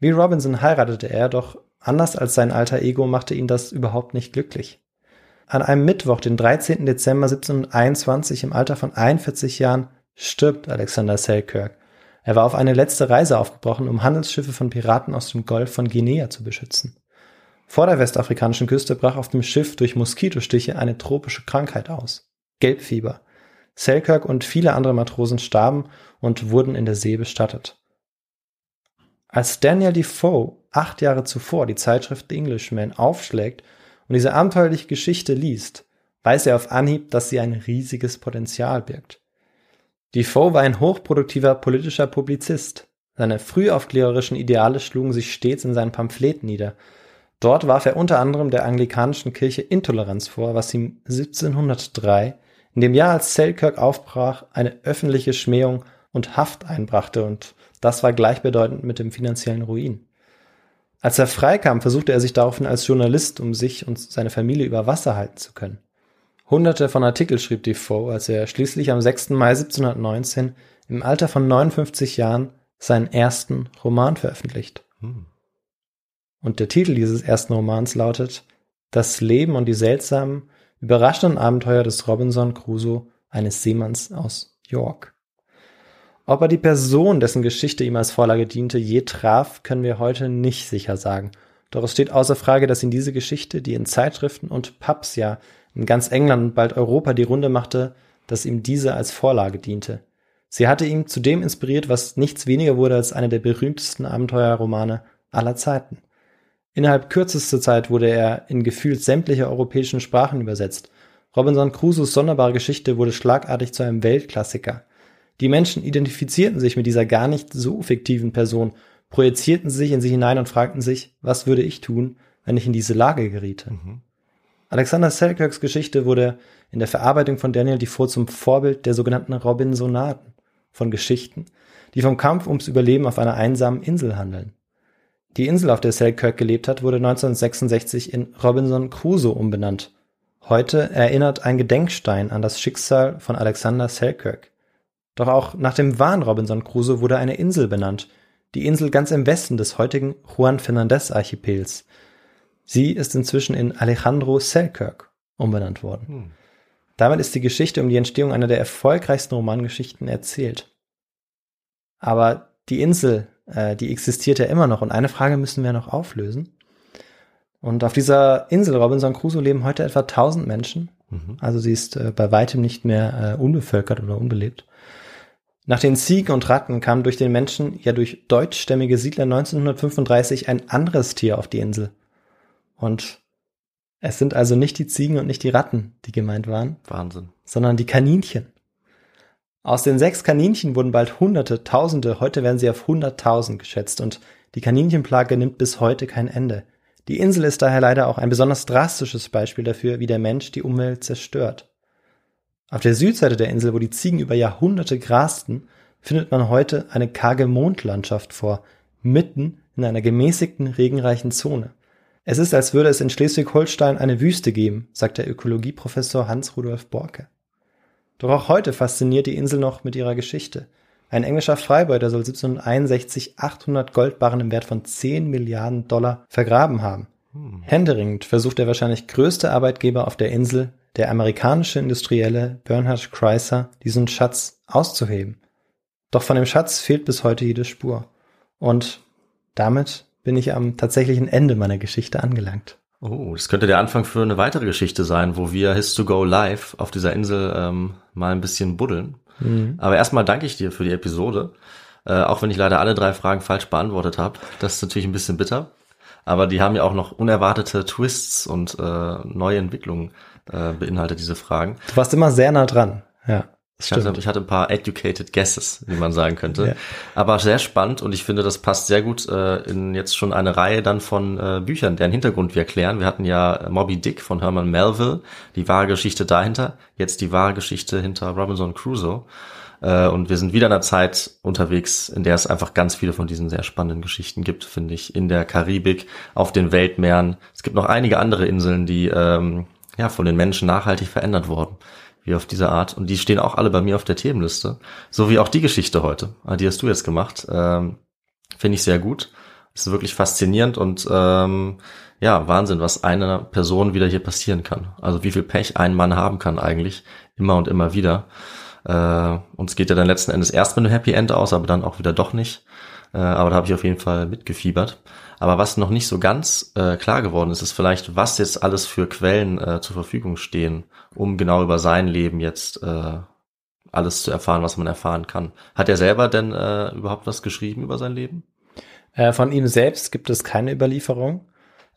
Wie Robinson heiratete er, doch anders als sein alter Ego machte ihn das überhaupt nicht glücklich. An einem Mittwoch, den 13. Dezember 1721, im Alter von 41 Jahren, stirbt Alexander Selkirk. Er war auf eine letzte Reise aufgebrochen, um Handelsschiffe von Piraten aus dem Golf von Guinea zu beschützen. Vor der westafrikanischen Küste brach auf dem Schiff durch Moskitostiche eine tropische Krankheit aus. Gelbfieber. Selkirk und viele andere Matrosen starben und wurden in der See bestattet. Als Daniel Defoe acht Jahre zuvor die Zeitschrift The Englishman aufschlägt und diese abenteuerliche Geschichte liest, weiß er auf Anhieb, dass sie ein riesiges Potenzial birgt. Defoe war ein hochproduktiver politischer Publizist. Seine frühaufklärerischen Ideale schlugen sich stets in seinen Pamphleten nieder. Dort warf er unter anderem der anglikanischen Kirche Intoleranz vor, was ihm 1703, in dem Jahr als Selkirk aufbrach, eine öffentliche Schmähung und Haft einbrachte und das war gleichbedeutend mit dem finanziellen Ruin. Als er freikam, versuchte er sich daraufhin als Journalist, um sich und seine Familie über Wasser halten zu können. Hunderte von Artikel schrieb Defoe, als er schließlich am 6. Mai 1719 im Alter von 59 Jahren seinen ersten Roman veröffentlicht. Hm. Und der Titel dieses ersten Romans lautet Das Leben und die seltsamen, überraschenden Abenteuer des Robinson Crusoe, eines Seemanns aus York. Ob er die Person, dessen Geschichte ihm als Vorlage diente, je traf, können wir heute nicht sicher sagen. Doch es steht außer Frage, dass ihn diese Geschichte, die in Zeitschriften und Pubs ja in ganz England und bald Europa die Runde machte, dass ihm diese als Vorlage diente. Sie hatte ihn zu dem inspiriert, was nichts weniger wurde als einer der berühmtesten Abenteuerromane aller Zeiten. Innerhalb kürzester Zeit wurde er in gefühlt sämtliche europäischen Sprachen übersetzt. Robinson Crusoes sonderbare Geschichte wurde schlagartig zu einem Weltklassiker. Die Menschen identifizierten sich mit dieser gar nicht so fiktiven Person, projizierten sich in sie hinein und fragten sich, was würde ich tun, wenn ich in diese Lage geriete? Mhm. Alexander Selkirks Geschichte wurde in der Verarbeitung von Daniel Defoe zum Vorbild der sogenannten Robinsonaden, von Geschichten, die vom Kampf ums Überleben auf einer einsamen Insel handeln. Die Insel, auf der Selkirk gelebt hat, wurde 1966 in Robinson Crusoe umbenannt. Heute erinnert ein Gedenkstein an das Schicksal von Alexander Selkirk. Doch auch nach dem wahren Robinson Crusoe wurde eine Insel benannt, die Insel ganz im Westen des heutigen Juan Fernandez Archipels. Sie ist inzwischen in Alejandro Selkirk umbenannt worden. Hm. Damit ist die Geschichte um die Entstehung einer der erfolgreichsten Romangeschichten erzählt. Aber die Insel, äh, die existiert ja immer noch und eine Frage müssen wir noch auflösen. Und auf dieser Insel Robinson Crusoe leben heute etwa 1000 Menschen. Mhm. Also sie ist äh, bei weitem nicht mehr äh, unbevölkert oder unbelebt. Nach den Ziegen und Ratten kam durch den Menschen, ja durch deutschstämmige Siedler 1935 ein anderes Tier auf die Insel. Und es sind also nicht die Ziegen und nicht die Ratten, die gemeint waren. Wahnsinn. Sondern die Kaninchen. Aus den sechs Kaninchen wurden bald Hunderte, Tausende, heute werden sie auf hunderttausend geschätzt und die Kaninchenplage nimmt bis heute kein Ende. Die Insel ist daher leider auch ein besonders drastisches Beispiel dafür, wie der Mensch die Umwelt zerstört. Auf der Südseite der Insel, wo die Ziegen über Jahrhunderte grasten, findet man heute eine karge Mondlandschaft vor, mitten in einer gemäßigten, regenreichen Zone. Es ist, als würde es in Schleswig-Holstein eine Wüste geben, sagt der Ökologieprofessor Hans-Rudolf Borke. Doch auch heute fasziniert die Insel noch mit ihrer Geschichte. Ein englischer Freibeuter soll 1761 800 Goldbarren im Wert von 10 Milliarden Dollar vergraben haben. Hm. Händeringend versucht der wahrscheinlich größte Arbeitgeber auf der Insel, der amerikanische Industrielle Bernhard Chrysler, diesen Schatz auszuheben. Doch von dem Schatz fehlt bis heute jede Spur. Und damit bin ich am tatsächlichen Ende meiner Geschichte angelangt. Oh, das könnte der Anfang für eine weitere Geschichte sein, wo wir His to Go live auf dieser Insel ähm, mal ein bisschen buddeln. Mhm. Aber erstmal danke ich dir für die Episode. Äh, auch wenn ich leider alle drei Fragen falsch beantwortet habe. Das ist natürlich ein bisschen bitter. Aber die haben ja auch noch unerwartete Twists und äh, neue Entwicklungen äh, beinhaltet diese Fragen. Du warst immer sehr nah dran, ja. Ich hatte, ich hatte ein paar educated guesses, wie man sagen könnte. Ja. Aber sehr spannend und ich finde, das passt sehr gut äh, in jetzt schon eine Reihe dann von äh, Büchern, deren Hintergrund wir erklären. Wir hatten ja Moby Dick von Herman Melville, die wahre Geschichte dahinter, jetzt die wahre Geschichte hinter Robinson Crusoe. Äh, und wir sind wieder in einer Zeit unterwegs, in der es einfach ganz viele von diesen sehr spannenden Geschichten gibt, finde ich, in der Karibik, auf den Weltmeeren. Es gibt noch einige andere Inseln, die ähm, ja von den Menschen nachhaltig verändert wurden wie auf diese Art. Und die stehen auch alle bei mir auf der Themenliste. So wie auch die Geschichte heute. Ah, die hast du jetzt gemacht. Ähm, Finde ich sehr gut. ist wirklich faszinierend und ähm, ja, Wahnsinn, was einer Person wieder hier passieren kann. Also wie viel Pech ein Mann haben kann eigentlich. Immer und immer wieder. Äh, und es geht ja dann letzten Endes erst mit einem Happy End aus, aber dann auch wieder doch nicht. Äh, aber da habe ich auf jeden Fall mitgefiebert. Aber was noch nicht so ganz äh, klar geworden ist, ist vielleicht, was jetzt alles für Quellen äh, zur Verfügung stehen, um genau über sein Leben jetzt äh, alles zu erfahren, was man erfahren kann. Hat er selber denn äh, überhaupt was geschrieben über sein Leben? Äh, von ihm selbst gibt es keine Überlieferung.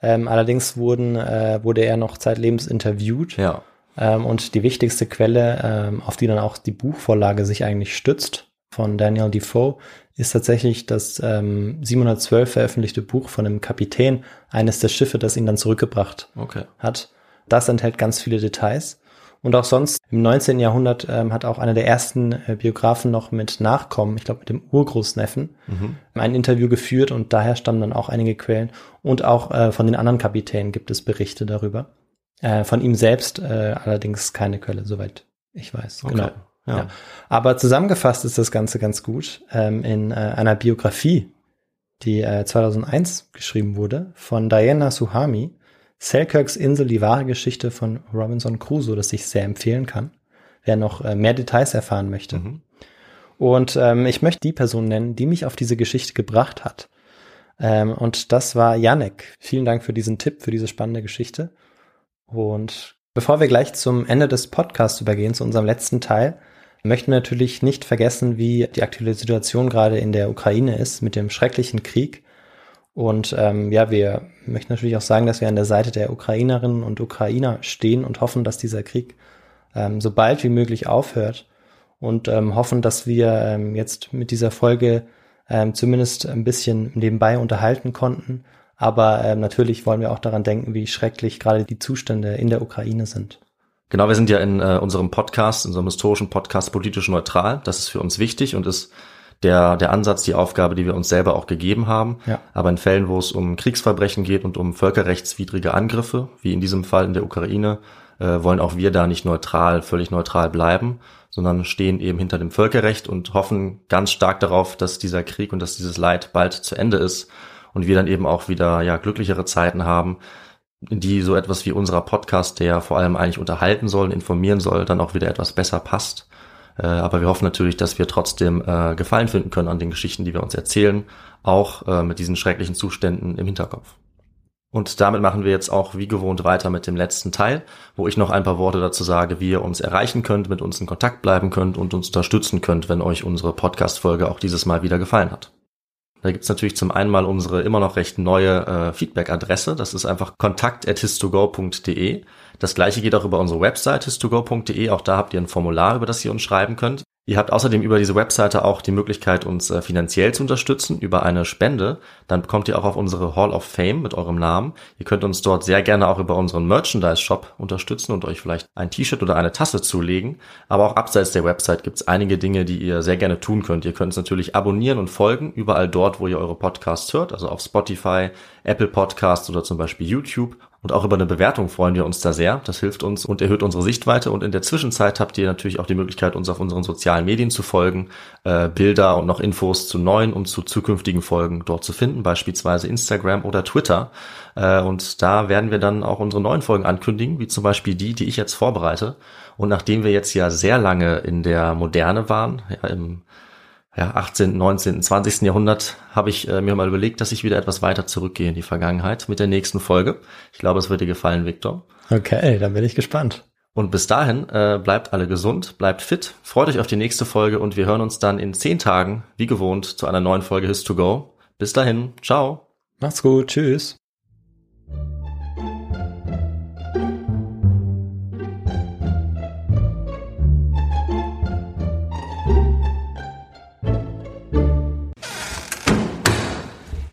Ähm, allerdings wurden, äh, wurde er noch zeitlebens interviewt. Ja. Ähm, und die wichtigste Quelle, ähm, auf die dann auch die Buchvorlage sich eigentlich stützt, von Daniel Defoe, ist tatsächlich das ähm, 712 veröffentlichte Buch von einem Kapitän eines der Schiffe, das ihn dann zurückgebracht okay. hat. Das enthält ganz viele Details. Und auch sonst im 19. Jahrhundert ähm, hat auch einer der ersten äh, Biografen noch mit Nachkommen, ich glaube mit dem Urgroßneffen, mhm. ein Interview geführt und daher stammen dann auch einige Quellen. Und auch äh, von den anderen Kapitänen gibt es Berichte darüber. Äh, von ihm selbst äh, allerdings keine Quelle, soweit ich weiß. Okay. Genau. Ja. ja. Aber zusammengefasst ist das Ganze ganz gut ähm, in äh, einer Biografie, die äh, 2001 geschrieben wurde von Diana Suhami, Selkirks Insel, die wahre Geschichte von Robinson Crusoe, das ich sehr empfehlen kann, wer noch äh, mehr Details erfahren möchte. Mhm. Und ähm, ich möchte die Person nennen, die mich auf diese Geschichte gebracht hat. Ähm, und das war Yannick. Vielen Dank für diesen Tipp, für diese spannende Geschichte. Und bevor wir gleich zum Ende des Podcasts übergehen, zu unserem letzten Teil, möchten natürlich nicht vergessen, wie die aktuelle Situation gerade in der Ukraine ist mit dem schrecklichen Krieg. Und ähm, ja, wir möchten natürlich auch sagen, dass wir an der Seite der Ukrainerinnen und Ukrainer stehen und hoffen, dass dieser Krieg ähm, so bald wie möglich aufhört und ähm, hoffen, dass wir ähm, jetzt mit dieser Folge ähm, zumindest ein bisschen nebenbei unterhalten konnten. Aber ähm, natürlich wollen wir auch daran denken, wie schrecklich gerade die Zustände in der Ukraine sind. Genau, wir sind ja in äh, unserem Podcast, in unserem historischen Podcast politisch neutral. Das ist für uns wichtig und ist der, der Ansatz, die Aufgabe, die wir uns selber auch gegeben haben. Ja. Aber in Fällen, wo es um Kriegsverbrechen geht und um völkerrechtswidrige Angriffe, wie in diesem Fall in der Ukraine, äh, wollen auch wir da nicht neutral, völlig neutral bleiben, sondern stehen eben hinter dem Völkerrecht und hoffen ganz stark darauf, dass dieser Krieg und dass dieses Leid bald zu Ende ist und wir dann eben auch wieder ja glücklichere Zeiten haben, die so etwas wie unserer Podcast, der vor allem eigentlich unterhalten soll informieren soll, dann auch wieder etwas besser passt. Äh, aber wir hoffen natürlich, dass wir trotzdem äh, Gefallen finden können an den Geschichten, die wir uns erzählen, auch äh, mit diesen schrecklichen Zuständen im Hinterkopf. Und damit machen wir jetzt auch wie gewohnt weiter mit dem letzten Teil, wo ich noch ein paar Worte dazu sage, wie ihr uns erreichen könnt, mit uns in Kontakt bleiben könnt und uns unterstützen könnt, wenn euch unsere Podcast-Folge auch dieses Mal wieder gefallen hat. Da gibt's natürlich zum einen mal unsere immer noch recht neue äh, Feedback-Adresse. Das ist einfach kontakt.histogo.de. Das gleiche geht auch über unsere Website histogo.de. Auch da habt ihr ein Formular, über das ihr uns schreiben könnt. Ihr habt außerdem über diese Webseite auch die Möglichkeit, uns äh, finanziell zu unterstützen über eine Spende. Dann kommt ihr auch auf unsere Hall of Fame mit eurem Namen. Ihr könnt uns dort sehr gerne auch über unseren Merchandise-Shop unterstützen und euch vielleicht ein T-Shirt oder eine Tasse zulegen. Aber auch abseits der Website gibt es einige Dinge, die ihr sehr gerne tun könnt. Ihr könnt uns natürlich abonnieren und folgen, überall dort, wo ihr eure Podcasts hört, also auf Spotify, Apple Podcasts oder zum Beispiel YouTube und auch über eine Bewertung freuen wir uns da sehr. Das hilft uns und erhöht unsere Sichtweite. Und in der Zwischenzeit habt ihr natürlich auch die Möglichkeit, uns auf unseren sozialen Medien zu folgen, äh, Bilder und noch Infos zu neuen und zu zukünftigen Folgen dort zu finden, beispielsweise Instagram oder Twitter. Äh, und da werden wir dann auch unsere neuen Folgen ankündigen, wie zum Beispiel die, die ich jetzt vorbereite. Und nachdem wir jetzt ja sehr lange in der Moderne waren, ja, im ja, 18., 19., 20. Jahrhundert habe ich äh, mir mal überlegt, dass ich wieder etwas weiter zurückgehe in die Vergangenheit mit der nächsten Folge. Ich glaube, es wird dir gefallen, Victor. Okay, dann bin ich gespannt. Und bis dahin äh, bleibt alle gesund, bleibt fit, freut euch auf die nächste Folge und wir hören uns dann in zehn Tagen, wie gewohnt, zu einer neuen Folge His to Go. Bis dahin, ciao. Macht's gut, tschüss.